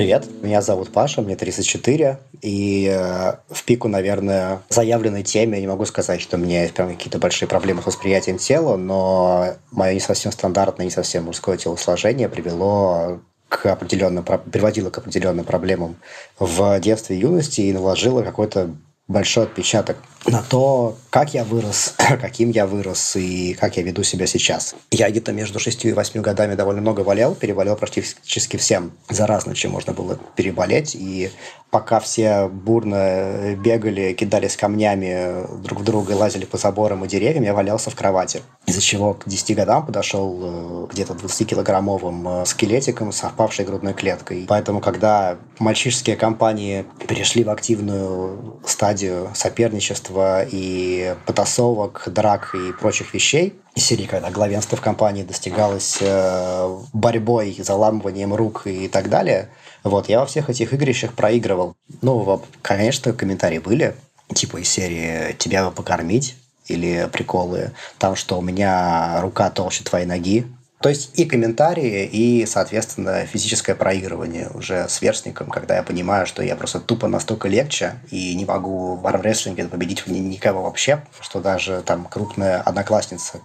Привет, меня зовут Паша, мне 34, и э, в пику, наверное, заявленной теме я не могу сказать, что у меня есть прям какие-то большие проблемы с восприятием тела, но мое не совсем стандартное, не совсем мужское телосложение привело к определенным, приводило к определенным проблемам в детстве и юности и наложило какой-то большой отпечаток на то, как я вырос, (clears throat) каким я вырос и как я веду себя сейчас. Я где-то между 6 и 8 годами довольно много болел, переболел практически всем заразно, чем можно было переболеть. И пока все бурно бегали, кидались камнями друг в друга лазили по заборам и деревьям, я валялся в кровати. Из-за чего к 10 годам подошел э, где-то 20-килограммовым э, скелетиком с опавшей грудной клеткой. Поэтому, когда мальчишеские компании перешли в активную стадию соперничества и потасовок, драк и прочих вещей, из серии, когда главенство в компании достигалось э, борьбой, заламыванием рук и так далее – вот, я во всех этих игрищах проигрывал. Ну, конечно, комментарии были, типа из серии «Тебя бы покормить» или приколы, там, что у меня рука толще твоей ноги. То есть и комментарии, и, соответственно, физическое проигрывание уже с верстником, когда я понимаю, что я просто тупо настолько легче и не могу в армрестлинге победить никого вообще, что даже там крупная одноклассница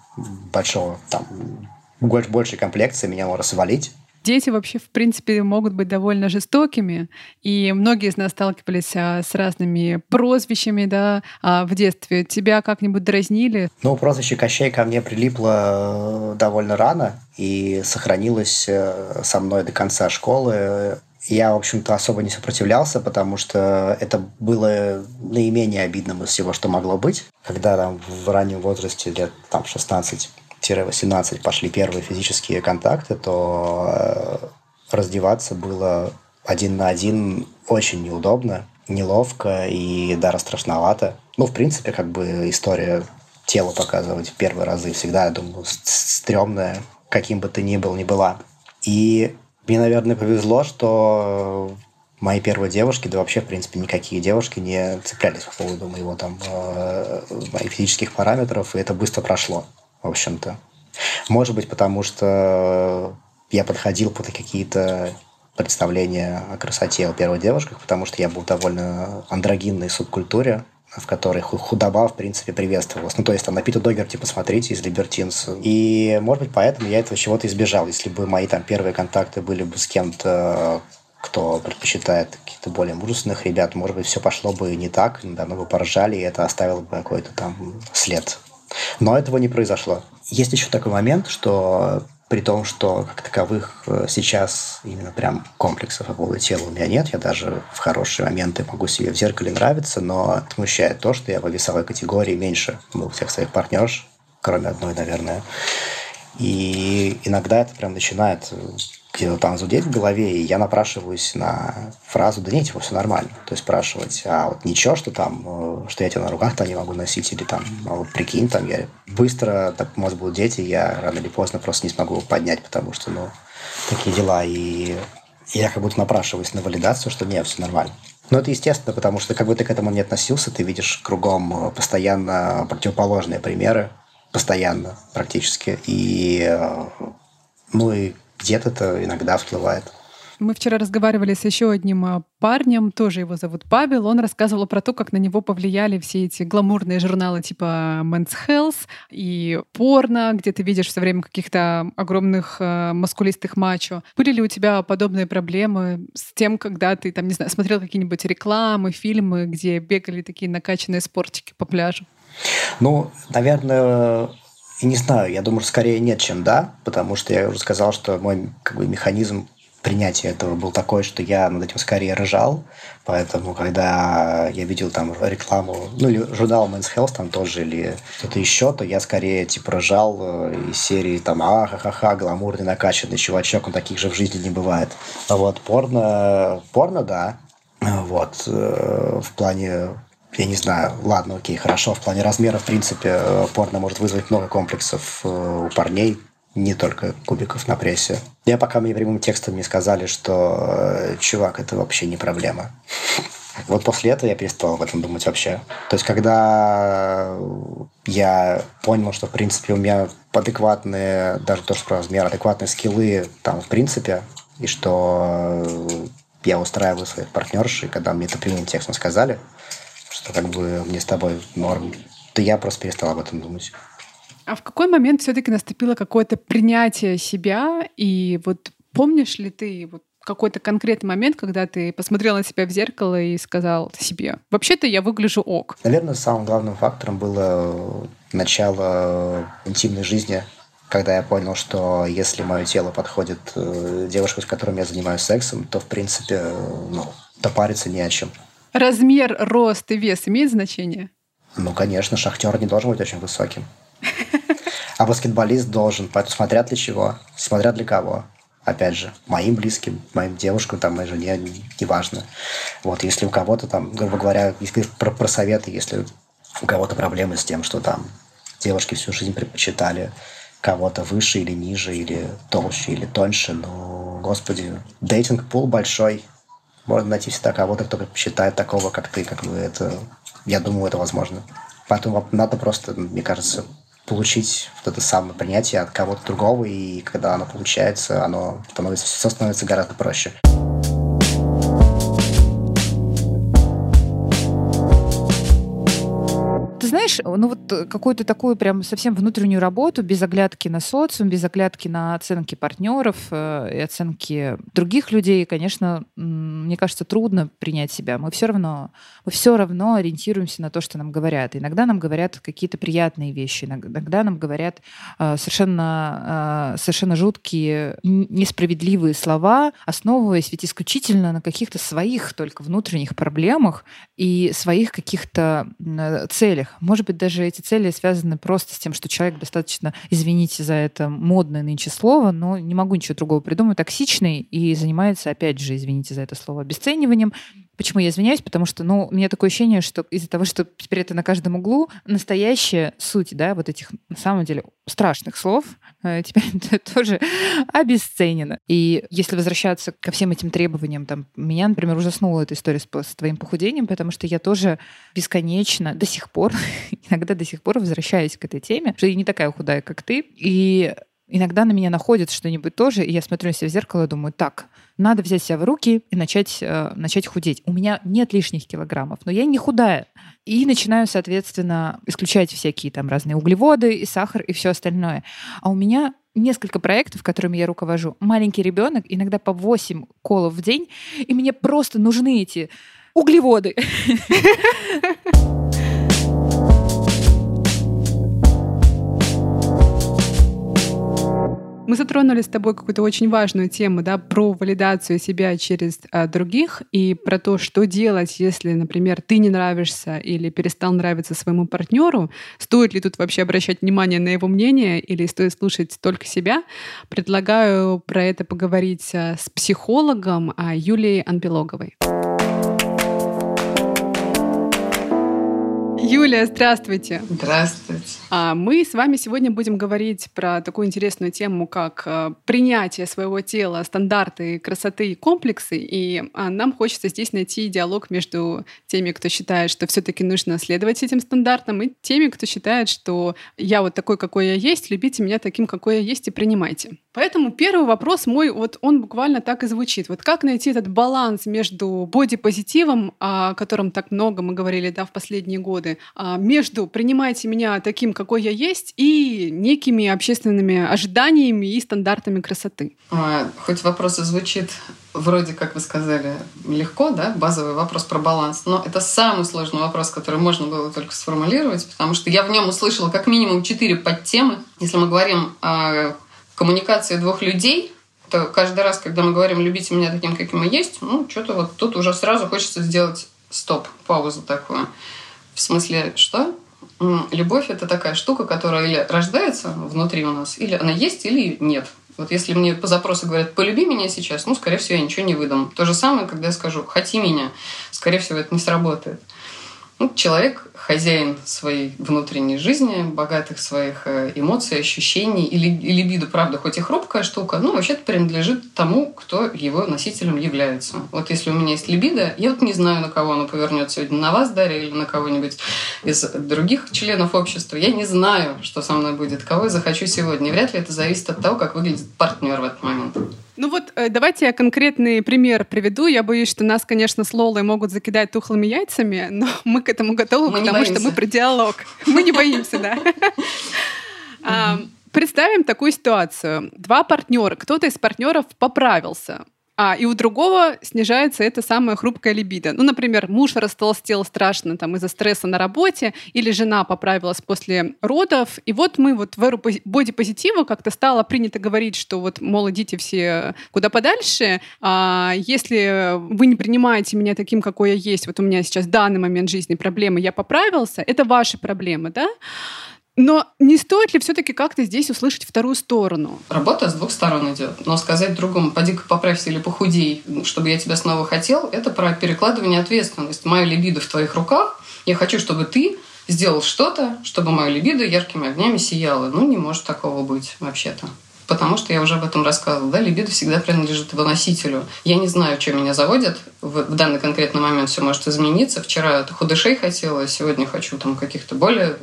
большого, там, большей комплекции меня может свалить, Дети вообще, в принципе, могут быть довольно жестокими, и многие из нас сталкивались а, с разными прозвищами да, а, в детстве. Тебя как-нибудь дразнили? Ну, прозвище Кощей ко мне прилипло э, довольно рано и сохранилось э, со мной до конца школы. Я, в общем-то, особо не сопротивлялся, потому что это было наименее обидным из всего, что могло быть. Когда там в раннем возрасте, лет там 16 18 пошли первые физические контакты, то э, раздеваться было один на один очень неудобно, неловко и даже страшновато. Ну, в принципе, как бы история тела показывать в первые разы всегда, я думаю, стрёмная, каким бы ты ни был, ни была. И мне, наверное, повезло, что мои первые девушки, да вообще, в принципе, никакие девушки не цеплялись по поводу моего там э, моих физических параметров, и это быстро прошло в общем-то. Может быть, потому что я подходил под какие-то представления о красоте у первых девушках, потому что я был довольно андрогинной субкультуре, в которой худоба, в принципе, приветствовалась. Ну, то есть, там, на Пита Догерти посмотрите из Либертинс. И, может быть, поэтому я этого чего-то избежал. Если бы мои там первые контакты были бы с кем-то, кто предпочитает каких-то более мужественных ребят, может быть, все пошло бы не так, да, мы бы поржали, и это оставило бы какой-то там след но этого не произошло. Есть еще такой момент, что при том, что как таковых э, сейчас именно прям комплексов поводу тела у меня нет. Я даже в хорошие моменты могу себе в зеркале нравиться, но смущает то, что я по весовой категории меньше был всех своих партнерш, кроме одной, наверное. И иногда это прям начинает где-то там зудеть в голове, и я напрашиваюсь на фразу «да нет, типа, все нормально». То есть спрашивать, а вот ничего, что там, э, что я тебя на руках-то не могу носить, или там, вот прикинь, там я быстро, так, может, будут дети, я рано или поздно просто не смогу поднять, потому что, ну, такие дела, и я как будто напрашиваюсь на валидацию, что нет, все нормально. Но это естественно, потому что как бы ты к этому не относился, ты видишь кругом э, постоянно противоположные примеры, постоянно практически, и э, ну и где-то это иногда всплывает. Мы вчера разговаривали с еще одним а, парнем, тоже его зовут Павел. Он рассказывал про то, как на него повлияли все эти гламурные журналы типа Men's Health и порно, где ты видишь все время каких-то огромных э, маскулистых мачо. Были ли у тебя подобные проблемы с тем, когда ты, там, не знаю, смотрел какие-нибудь рекламы, фильмы, где бегали такие накачанные спортики по пляжу? Ну, наверное, и не знаю, я думаю, скорее нет, чем да, потому что я уже сказал, что мой как бы, механизм принятия этого был такой, что я над этим скорее ржал, поэтому когда я видел там рекламу, ну или журнал Men's Health там тоже, или что-то еще, то я скорее типа ржал э, из серии там а ха-ха-ха, гламурный накачанный чувачок, он таких же в жизни не бывает. А вот порно, порно, да, вот, э, в плане я не знаю, ладно, окей, хорошо, в плане размера, в принципе, порно может вызвать много комплексов э, у парней, не только кубиков на прессе. Я пока мне прямым текстом не сказали, что э, чувак, это вообще не проблема. (laughs) Вот после этого я перестал об этом думать вообще. То есть, когда я понял, что, в принципе, у меня адекватные, даже то, что про размер, адекватные скиллы там, в принципе, и что я устраиваю своих партнершей, когда мне это прямым текстом сказали, что как бы мне с тобой норм, то я просто перестал об этом думать. А в какой момент все-таки наступило какое-то принятие себя? И вот помнишь ли ты вот какой-то конкретный момент, когда ты посмотрел на себя в зеркало и сказал себе, вообще-то я выгляжу ок? Наверное, самым главным фактором было начало интимной жизни, когда я понял, что если мое тело подходит э, девушке, с которой я занимаюсь сексом, то, в принципе, ну, то париться не о чем. Размер, рост и вес имеет значение? Ну, конечно, шахтер не должен быть очень высоким. А баскетболист должен, поэтому смотря для чего, смотря для кого. Опять же, моим близким, моим девушкам, там, моей жене, неважно. Вот, если у кого-то там, грубо говоря, если про, про советы, если у кого-то проблемы с тем, что там девушки всю жизнь предпочитали кого-то выше или ниже, или толще, или тоньше, ну, господи, дейтинг-пул большой. Можно найти всегда кого-то, кто предпочитает такого, как ты, как бы это... Я думаю, это возможно. Поэтому надо просто, мне кажется, получить вот это самое принятие от кого-то другого, и когда оно получается, оно становится, все становится гораздо проще. Знаешь, ну вот э, какую-то такую прям совсем внутреннюю работу без оглядки на социум, без оглядки на оценки партнеров э, и оценки других людей, конечно, мне кажется, трудно принять себя. Мы все равно, мы все равно ориентируемся на то, что нам говорят. Иногда нам говорят какие-то приятные вещи, иногда нам говорят э, совершенно, совершенно жуткие, несправедливые слова, основываясь ведь исключительно на каких-то своих только внутренних проблемах и своих каких-то целях. Может быть, даже эти цели связаны просто с тем, что человек достаточно, извините за это модное нынче слово, но не могу ничего другого придумать, токсичный и занимается, опять же, извините за это слово, обесцениванием Почему я извиняюсь? Потому что, ну, у меня такое ощущение, что из-за того, что теперь это на каждом углу, настоящая суть, да, вот этих, на самом деле, страшных слов э, теперь (laughs) это тоже обесценено. И если возвращаться ко всем этим требованиям, там, меня, например, ужаснула эта история с, с твоим похудением, потому что я тоже бесконечно до сих пор, (laughs) иногда до сих пор возвращаюсь к этой теме, что я не такая худая, как ты, и иногда на меня находит что-нибудь тоже, и я смотрю на себя в зеркало и думаю, так, надо взять себя в руки и начать, э, начать худеть. У меня нет лишних килограммов, но я не худая. И начинаю, соответственно, исключать всякие там разные углеводы и сахар и все остальное. А у меня несколько проектов, которыми я руковожу. Маленький ребенок, иногда по 8 колов в день, и мне просто нужны эти углеводы. Мы затронули с тобой какую-то очень важную тему, да, про валидацию себя через а, других и про то, что делать, если, например, ты не нравишься или перестал нравиться своему партнеру. Стоит ли тут вообще обращать внимание на его мнение или стоит слушать только себя? Предлагаю про это поговорить а, с психологом а, Юлией Анбелоговой. Юлия, здравствуйте. Здравствуйте. А, мы с вами сегодня будем говорить про такую интересную тему, как а, принятие своего тела, стандарты красоты и комплексы. И а, нам хочется здесь найти диалог между теми, кто считает, что все-таки нужно следовать этим стандартам, и теми, кто считает, что я вот такой, какой я есть, любите меня таким, какой я есть, и принимайте. Поэтому первый вопрос мой, вот он буквально так и звучит. Вот как найти этот баланс между бодипозитивом, о котором так много мы говорили да, в последние годы, а, между «принимайте меня таким, какой я есть» и некими общественными ожиданиями и стандартами красоты? А, хоть вопрос и звучит вроде, как вы сказали, легко, да, базовый вопрос про баланс, но это самый сложный вопрос, который можно было только сформулировать, потому что я в нем услышала как минимум четыре подтемы. Если мы говорим о коммуникации двух людей, то каждый раз, когда мы говорим «любите меня таким, каким я есть», ну, что-то вот тут уже сразу хочется сделать стоп, паузу такую. В смысле, что? Любовь — это такая штука, которая или рождается внутри у нас, или она есть, или нет. Вот если мне по запросу говорят «полюби меня сейчас», ну, скорее всего, я ничего не выдам. То же самое, когда я скажу «хоти меня», скорее всего, это не сработает. Ну, человек хозяин своей внутренней жизни, богатых своих э, эмоций, ощущений. И, и либидо, правда, хоть и хрупкая штука, но вообще-то принадлежит тому, кто его носителем является. Вот если у меня есть либидо, я вот не знаю, на кого оно повернет сегодня, на вас, Дарья, или на кого-нибудь из других членов общества. Я не знаю, что со мной будет, кого я захочу сегодня. Вряд ли это зависит от того, как выглядит партнер в этот момент. Ну вот э, давайте я конкретный пример приведу. Я боюсь, что нас, конечно, с Лолой могут закидать тухлыми яйцами, но (laughs) мы к этому готовы, мы потому что мы про диалог. Мы не боимся, да. Представим такую ситуацию. Два партнера, кто-то из партнеров поправился, а, и у другого снижается эта самая хрупкая либидо. Ну, например, муж растолстел страшно там, из-за стресса на работе, или жена поправилась после родов. И вот мы вот в эру бодипозитива как-то стало принято говорить, что вот, мол, идите все куда подальше. А если вы не принимаете меня таким, какой я есть, вот у меня сейчас в данный момент жизни проблемы, я поправился, это ваши проблемы, да? Но не стоит ли все-таки как-то здесь услышать вторую сторону? Работа с двух сторон идет. Но сказать другому, поди-ка поправься или похудей, чтобы я тебя снова хотел, это про перекладывание ответственности. Моя либидо в твоих руках. Я хочу, чтобы ты сделал что-то, чтобы моя либидо яркими огнями сияла. Ну, не может такого быть вообще-то потому что я уже об этом рассказывала, да, либидо всегда принадлежит его носителю. Я не знаю, что меня заводит. В, в данный конкретный момент все может измениться. Вчера худышей хотела, сегодня хочу там каких-то более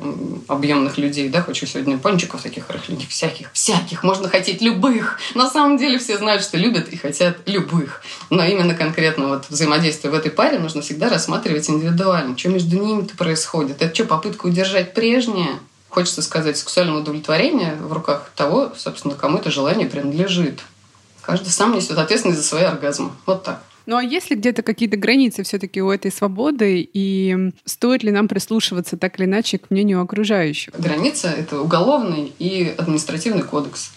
объемных людей, да, хочу сегодня пончиков таких рыхленьких, всяких, всяких. Можно хотеть любых. На самом деле все знают, что любят и хотят любых. Но именно конкретно вот взаимодействие в этой паре нужно всегда рассматривать индивидуально. Что между ними-то происходит? Это что, попытка удержать прежнее? Хочется сказать, сексуальное удовлетворение в руках того, собственно, кому это желание принадлежит. Каждый сам несет ответственность за свои оргазмы. Вот так. Ну а есть ли где-то какие-то границы все-таки у этой свободы, и стоит ли нам прислушиваться так или иначе к мнению окружающих? Граница — это уголовный и административный кодекс.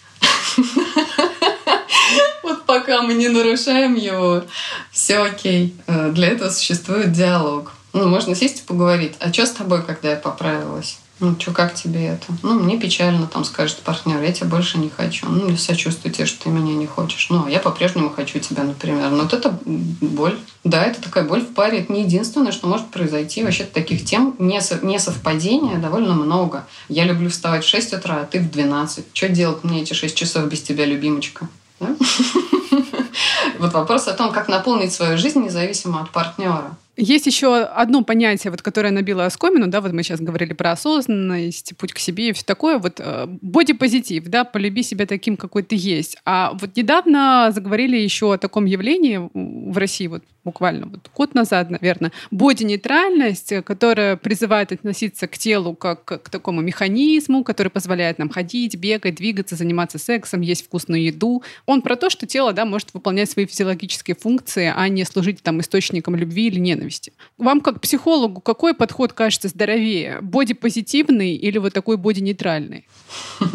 Вот пока мы не нарушаем его, все окей. Э, для этого существует диалог. Ну, можно сесть и поговорить. А что с тобой, когда я поправилась? Ну, что, как тебе это? Ну, мне печально, там скажет партнер, я тебя больше не хочу. Ну, я сочувствую тебе, что ты меня не хочешь. Ну, а я по-прежнему хочу тебя, например. Но вот это боль. Да, это такая боль в паре. Это не единственное, что может произойти. Вообще таких тем несовпадения довольно много. Я люблю вставать в 6 утра, а ты в 12. Что делать мне эти 6 часов без тебя, любимочка? Да? (laughs) Вот вопрос о том, как наполнить свою жизнь независимо от партнера. Есть еще одно понятие, вот, которое набило оскомину, да, вот мы сейчас говорили про осознанность, путь к себе и все такое, вот бодипозитив, да, полюби себя таким, какой ты есть. А вот недавно заговорили еще о таком явлении в России, вот буквально вот год назад, наверное, боди-нейтральность, которая призывает относиться к телу как к такому механизму, который позволяет нам ходить, бегать, двигаться, заниматься сексом, есть вкусную еду. Он про то, что тело, да, может выполнять свои физиологические функции, а не служить там источником любви или ненависти ненависти. Вам как психологу какой подход кажется здоровее? Боди-позитивный или вот такой боди-нейтральный? (laughs)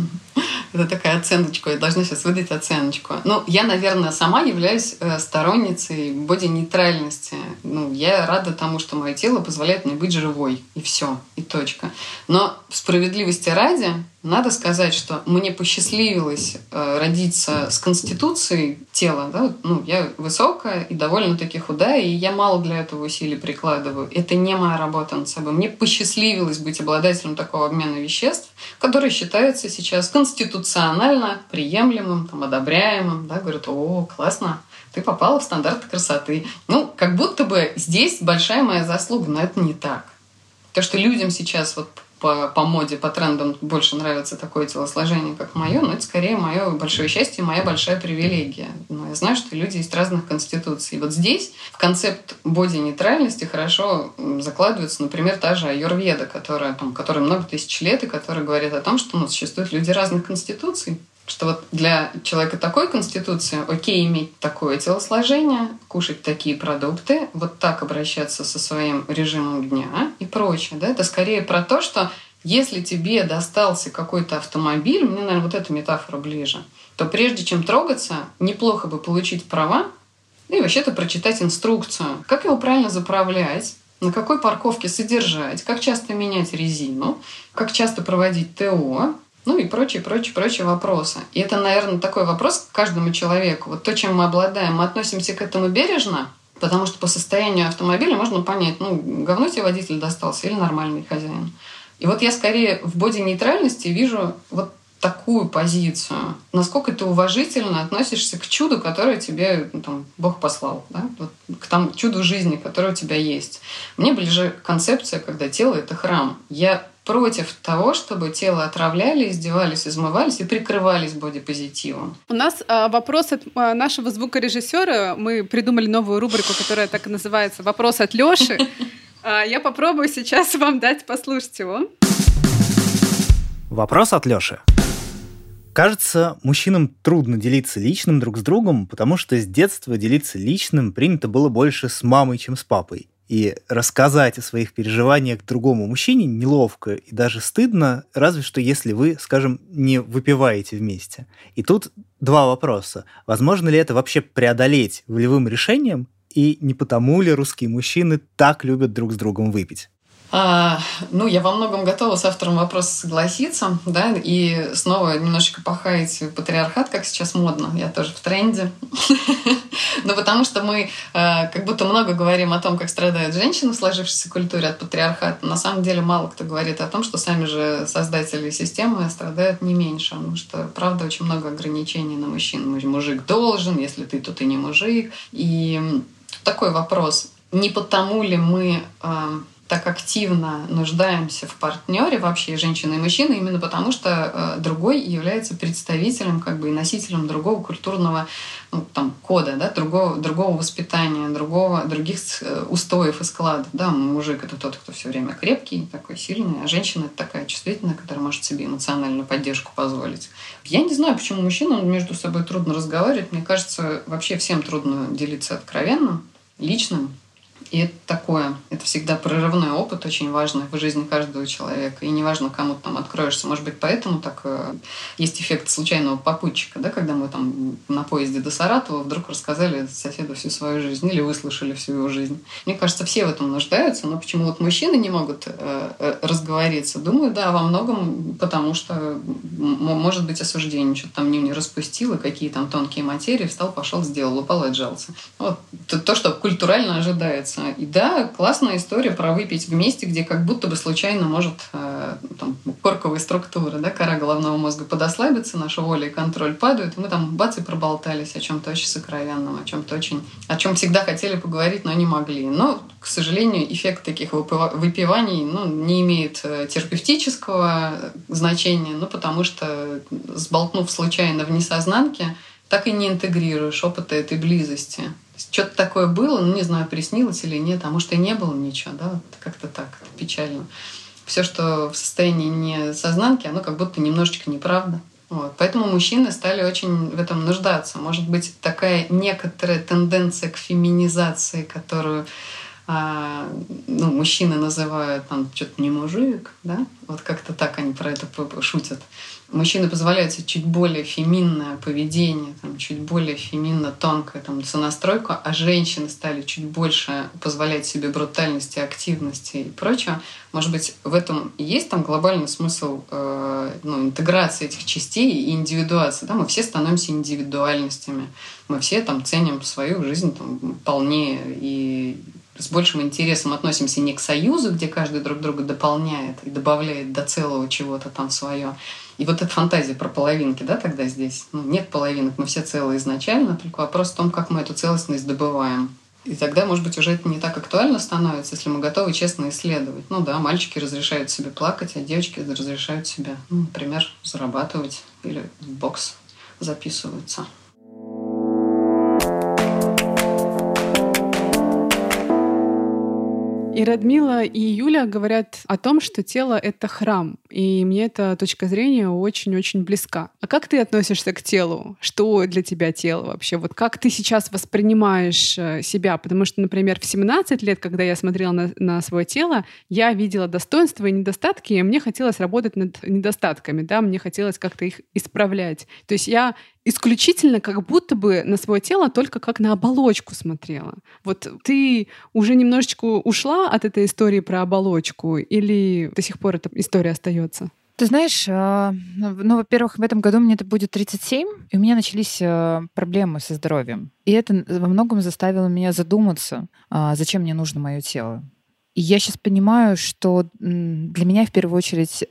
Это такая оценочка, я должна сейчас выдать оценочку. Ну, я, наверное, сама являюсь э, сторонницей боди-нейтральности. Ну, я рада тому, что мое тело позволяет мне быть живой. И все, и точка. Но справедливости ради, надо сказать, что мне посчастливилось э, родиться с конституцией тела. Да? Ну, я высокая и довольно-таки худая, и я мало для этого усилий прикладываю. Это не моя работа над собой. Мне посчастливилось быть обладателем такого обмена веществ, который считается сейчас конституционально приемлемым, там, одобряемым. Да? Говорят, о, классно, ты попала в стандарты красоты. Ну, как будто бы здесь большая моя заслуга, но это не так. То, что людям сейчас вот по, по моде, по трендам больше нравится такое телосложение, как мое, но это скорее мое большое счастье, моя большая привилегия. Но я знаю, что люди есть разных конституций. И вот здесь в концепт боди-нейтральности хорошо закладывается, например, та же аюрведа, которая, там, которая много тысяч лет и которая говорит о том, что ну, существуют люди разных конституций что вот для человека такой конституции окей иметь такое телосложение, кушать такие продукты, вот так обращаться со своим режимом дня и прочее. Да? Это скорее про то, что если тебе достался какой-то автомобиль, мне, наверное, вот эта метафора ближе, то прежде чем трогаться, неплохо бы получить права и вообще-то прочитать инструкцию, как его правильно заправлять, на какой парковке содержать, как часто менять резину, как часто проводить ТО, ну и прочие, прочие, прочие вопросы. И это, наверное, такой вопрос к каждому человеку. Вот то, чем мы обладаем, мы относимся к этому бережно, потому что по состоянию автомобиля можно понять, ну, говно тебе водитель достался или нормальный хозяин. И вот я скорее в боди-нейтральности вижу вот такую позицию, насколько ты уважительно относишься к чуду, которое тебе ну, там, Бог послал, да? вот, к тому чуду жизни, которое у тебя есть. Мне ближе концепция, когда тело — это храм. Я против того, чтобы тело отравляли, издевались, измывались и прикрывались бодипозитивом. У нас а, вопрос от а, нашего звукорежиссера. Мы придумали новую рубрику, которая так и называется «Вопрос от Лёши». (laughs) А, я попробую сейчас вам дать послушать его. Вопрос от Лёши. Кажется, мужчинам трудно делиться личным друг с другом, потому что с детства делиться личным принято было больше с мамой, чем с папой. И рассказать о своих переживаниях другому мужчине неловко и даже стыдно, разве что если вы, скажем, не выпиваете вместе. И тут два вопроса. Возможно ли это вообще преодолеть волевым решением? И не потому ли русские мужчины так любят друг с другом выпить? А, ну, я во многом готова с автором вопроса согласиться, да, и снова немножечко пахаять патриархат, как сейчас модно, я тоже в тренде. (laughs) Ну, потому что мы а, как будто много говорим о том, как страдают женщины в сложившейся культуре от патриархата. На самом деле мало кто говорит о том, что сами же создатели системы страдают не меньше, потому что, правда, очень много ограничений на мужчин. Мужик должен, если ты, то ты не мужик. И такой вопрос. Не потому ли мы а, так активно нуждаемся в партнере вообще и женщины и мужчины именно потому, что э, другой является представителем как бы и носителем другого культурного ну, там, кода, да, другого, другого воспитания, другого, других э, устоев и складов. Да, мужик — это тот, кто все время крепкий, такой сильный, а женщина — это такая чувствительная, которая может себе эмоциональную поддержку позволить. Я не знаю, почему мужчинам между собой трудно разговаривать. Мне кажется, вообще всем трудно делиться откровенно, личным, и это такое, это всегда прорывной опыт, очень важный в жизни каждого человека. И неважно, кому ты там откроешься. Может быть, поэтому так э, есть эффект случайного попутчика, да, когда мы там на поезде до Саратова вдруг рассказали соседу всю свою жизнь или выслушали всю его жизнь. Мне кажется, все в этом нуждаются, но почему вот мужчины не могут э, э, разговориться? Думаю, да, во многом потому, что может быть осуждение, что-то там не, не распустил, и какие там тонкие материи, встал, пошел, сделал, упал отжался. Вот то, что культурально ожидается и да, классная история про выпить вместе, где как будто бы случайно может э, там, корковые структуры, да, кора головного мозга подослабиться, наша воля и контроль падают, и мы там бац и проболтались о чем-то очень сокровенном, о чем-то очень... о чем всегда хотели поговорить, но не могли. Но, к сожалению, эффект таких выпиваний ну, не имеет э, терапевтического значения, ну, потому что, сболтнув случайно в несознанке, так и не интегрируешь опыта этой близости что-то такое было, ну, не знаю, приснилось или нет, а может и не было ничего, да, как-то так, печально. Все, что в состоянии не сознанки, оно как будто немножечко неправда. Вот. Поэтому мужчины стали очень в этом нуждаться. Может быть, такая некоторая тенденция к феминизации, которую а, ну, мужчины называют там что-то не мужик, да, вот как-то так они про это шутят мужчины позволяют себе чуть более феминное поведение, там, чуть более феминно тонкое там, сонастройку, а женщины стали чуть больше позволять себе брутальности, активности и прочего. Может быть, в этом и есть там глобальный смысл э, ну, интеграции этих частей и индивидуации. Да? Мы все становимся индивидуальностями. Мы все там ценим свою жизнь там, полнее и с большим интересом относимся не к союзу, где каждый друг друга дополняет и добавляет до целого чего-то там свое, и вот эта фантазия про половинки, да, тогда здесь, ну, нет половинок, мы все целые изначально, только вопрос в том, как мы эту целостность добываем. И тогда, может быть, уже это не так актуально становится, если мы готовы честно исследовать. Ну да, мальчики разрешают себе плакать, а девочки разрешают себе, ну, например, зарабатывать или в бокс записываются. И Радмила, и Юля говорят о том, что тело — это храм. И мне эта точка зрения очень-очень близка. А как ты относишься к телу? Что для тебя тело вообще? Вот как ты сейчас воспринимаешь э, себя? Потому что, например, в 17 лет, когда я смотрела на, на свое тело, я видела достоинства и недостатки, и мне хотелось работать над недостатками, да, мне хотелось как-то их исправлять. То есть я исключительно как будто бы на свое тело только как на оболочку смотрела. Вот ты уже немножечко ушла от этой истории про оболочку или до сих пор эта история остается? Ты знаешь, а, ну, во-первых, в этом году мне это будет 37, и у меня начались а, проблемы со здоровьем. И это во многом заставило меня задуматься, а, зачем мне нужно мое тело. И я сейчас понимаю, что для меня в первую очередь,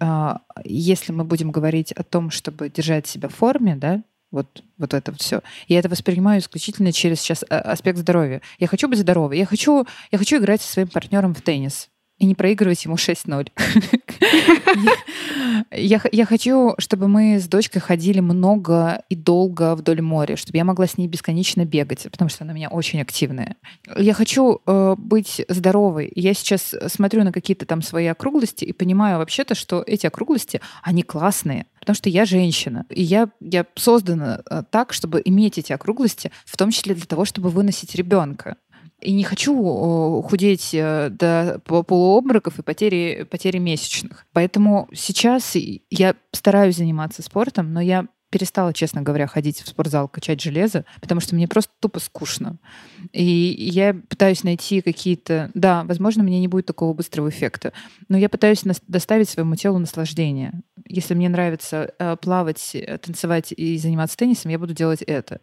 если мы будем говорить о том, чтобы держать себя в форме, да, вот, вот это вот все. Я это воспринимаю исключительно через сейчас а, аспект здоровья. Я хочу быть здоровой. Я хочу, я хочу играть со своим партнером в теннис. И не проигрывать ему 6-0. Я, я хочу, чтобы мы с дочкой ходили много и долго вдоль моря, чтобы я могла с ней бесконечно бегать, потому что она у меня очень активная. Я хочу э, быть здоровой. Я сейчас смотрю на какие-то там свои округлости и понимаю вообще-то, что эти округлости, они классные потому что я женщина. И я, я создана э, так, чтобы иметь эти округлости, в том числе для того, чтобы выносить ребенка. И не хочу худеть э, до полуобмороков и потери, потери месячных. Поэтому сейчас я стараюсь заниматься спортом, но я перестала, честно говоря, ходить в спортзал, качать железо, потому что мне просто тупо скучно. И я пытаюсь найти какие-то... Да, возможно, мне не будет такого быстрого эффекта, но я пытаюсь доставить своему телу наслаждение. Если мне нравится э, плавать, э, танцевать и заниматься теннисом, я буду делать это.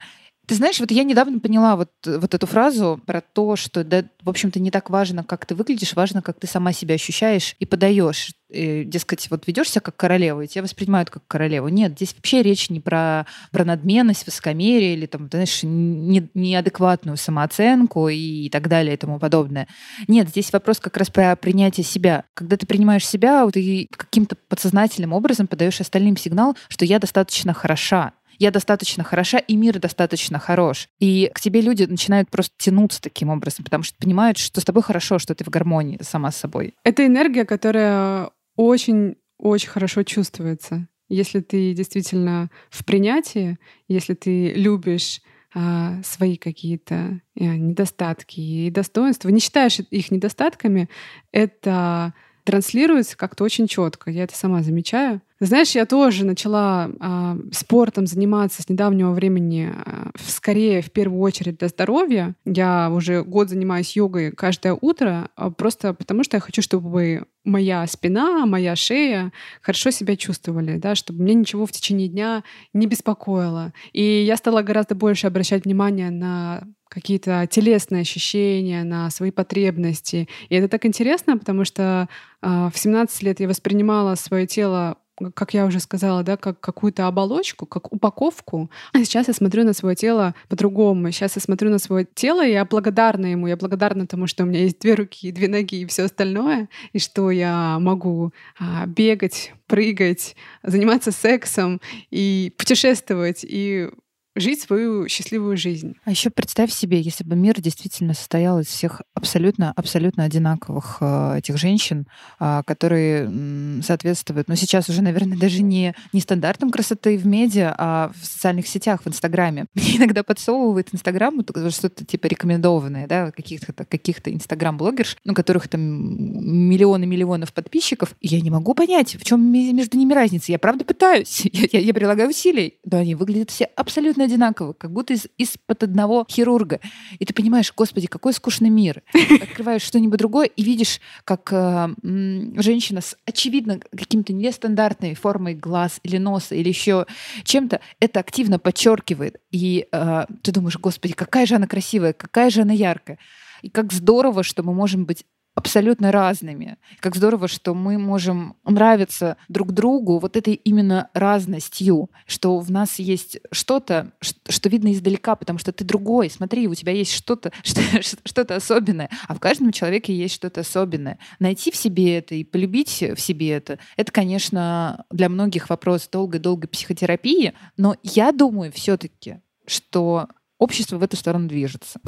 Ты знаешь, вот я недавно поняла вот, вот эту фразу про то, что, да, в общем-то, не так важно, как ты выглядишь, важно, как ты сама себя ощущаешь и подаешь. И, дескать, вот ведешь себя как королева, и тебя воспринимают как королеву. Нет, здесь вообще речь не про, про надменность, высокомерие или, там, знаешь, не, неадекватную самооценку и так далее и тому подобное. Нет, здесь вопрос как раз про принятие себя. Когда ты принимаешь себя, ты каким-то подсознательным образом подаешь остальным сигнал, что я достаточно хороша, я достаточно хороша, и мир достаточно хорош. И к тебе люди начинают просто тянуться таким образом, потому что понимают, что с тобой хорошо, что ты в гармонии сама с собой. Это энергия, которая очень-очень хорошо чувствуется. Если ты действительно в принятии, если ты любишь а, свои какие-то а, недостатки и достоинства, не считаешь их недостатками, это транслируется как-то очень четко. Я это сама замечаю. Знаешь, я тоже начала э, спортом заниматься с недавнего времени, э, скорее в первую очередь для здоровья. Я уже год занимаюсь йогой каждое утро, э, просто потому что я хочу, чтобы моя спина, моя шея хорошо себя чувствовали, да, чтобы мне ничего в течение дня не беспокоило. И я стала гораздо больше обращать внимание на какие-то телесные ощущения, на свои потребности. И это так интересно, потому что э, в 17 лет я воспринимала свое тело как я уже сказала, да, как какую-то оболочку, как упаковку. А сейчас я смотрю на свое тело по-другому. Сейчас я смотрю на свое тело, и я благодарна ему. Я благодарна тому, что у меня есть две руки, две ноги и все остальное, и что я могу а, бегать, прыгать, заниматься сексом и путешествовать, и жить свою счастливую жизнь. А еще представь себе, если бы мир действительно состоял из всех абсолютно, абсолютно одинаковых э, этих женщин, э, которые соответствуют, ну сейчас уже, наверное, даже не, не стандартам красоты в медиа, а в социальных сетях, в Инстаграме. (laughs) Мне иногда подсовывает Инстаграм что-то типа рекомендованное, да, каких-то каких-то Инстаграм-блогерш, у которых там миллионы миллионов подписчиков, и я не могу понять, в чем между ними разница. Я правда пытаюсь, (laughs) я, я, я прилагаю усилий, но они выглядят все абсолютно одинаково, как будто из, из-под одного хирурга. И ты понимаешь, господи, какой скучный мир. Открываешь что-нибудь другое и видишь, как э, женщина с очевидно каким-то нестандартной формой глаз или носа или еще чем-то это активно подчеркивает. И э, ты думаешь, господи, какая же она красивая, какая же она яркая. И как здорово, что мы можем быть абсолютно разными. Как здорово, что мы можем нравиться друг другу вот этой именно разностью, что в нас есть что-то, что видно издалека, потому что ты другой. Смотри, у тебя есть что-то, (laughs) что-то особенное, а в каждом человеке есть что-то особенное. Найти в себе это и полюбить в себе это, это, конечно, для многих вопрос долгой-долгой психотерапии, но я думаю все-таки, что общество в эту сторону движется.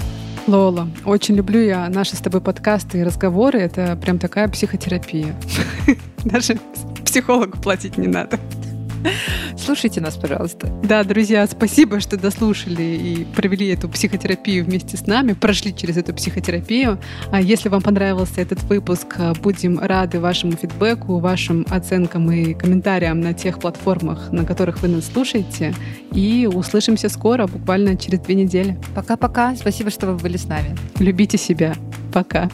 Лола, очень люблю я наши с тобой подкасты и разговоры. Это прям такая психотерапия. (laughs) Даже психологу платить не надо. (laughs) Слушайте нас, пожалуйста. Да, друзья, спасибо, что дослушали и провели эту психотерапию вместе с нами, прошли через эту психотерапию. А если вам понравился этот выпуск, будем рады вашему фидбэку, вашим оценкам и комментариям на тех платформах, на которых вы нас слушаете. И услышимся скоро, буквально через две недели. Пока-пока. Спасибо, что вы были с нами. Любите себя. Пока.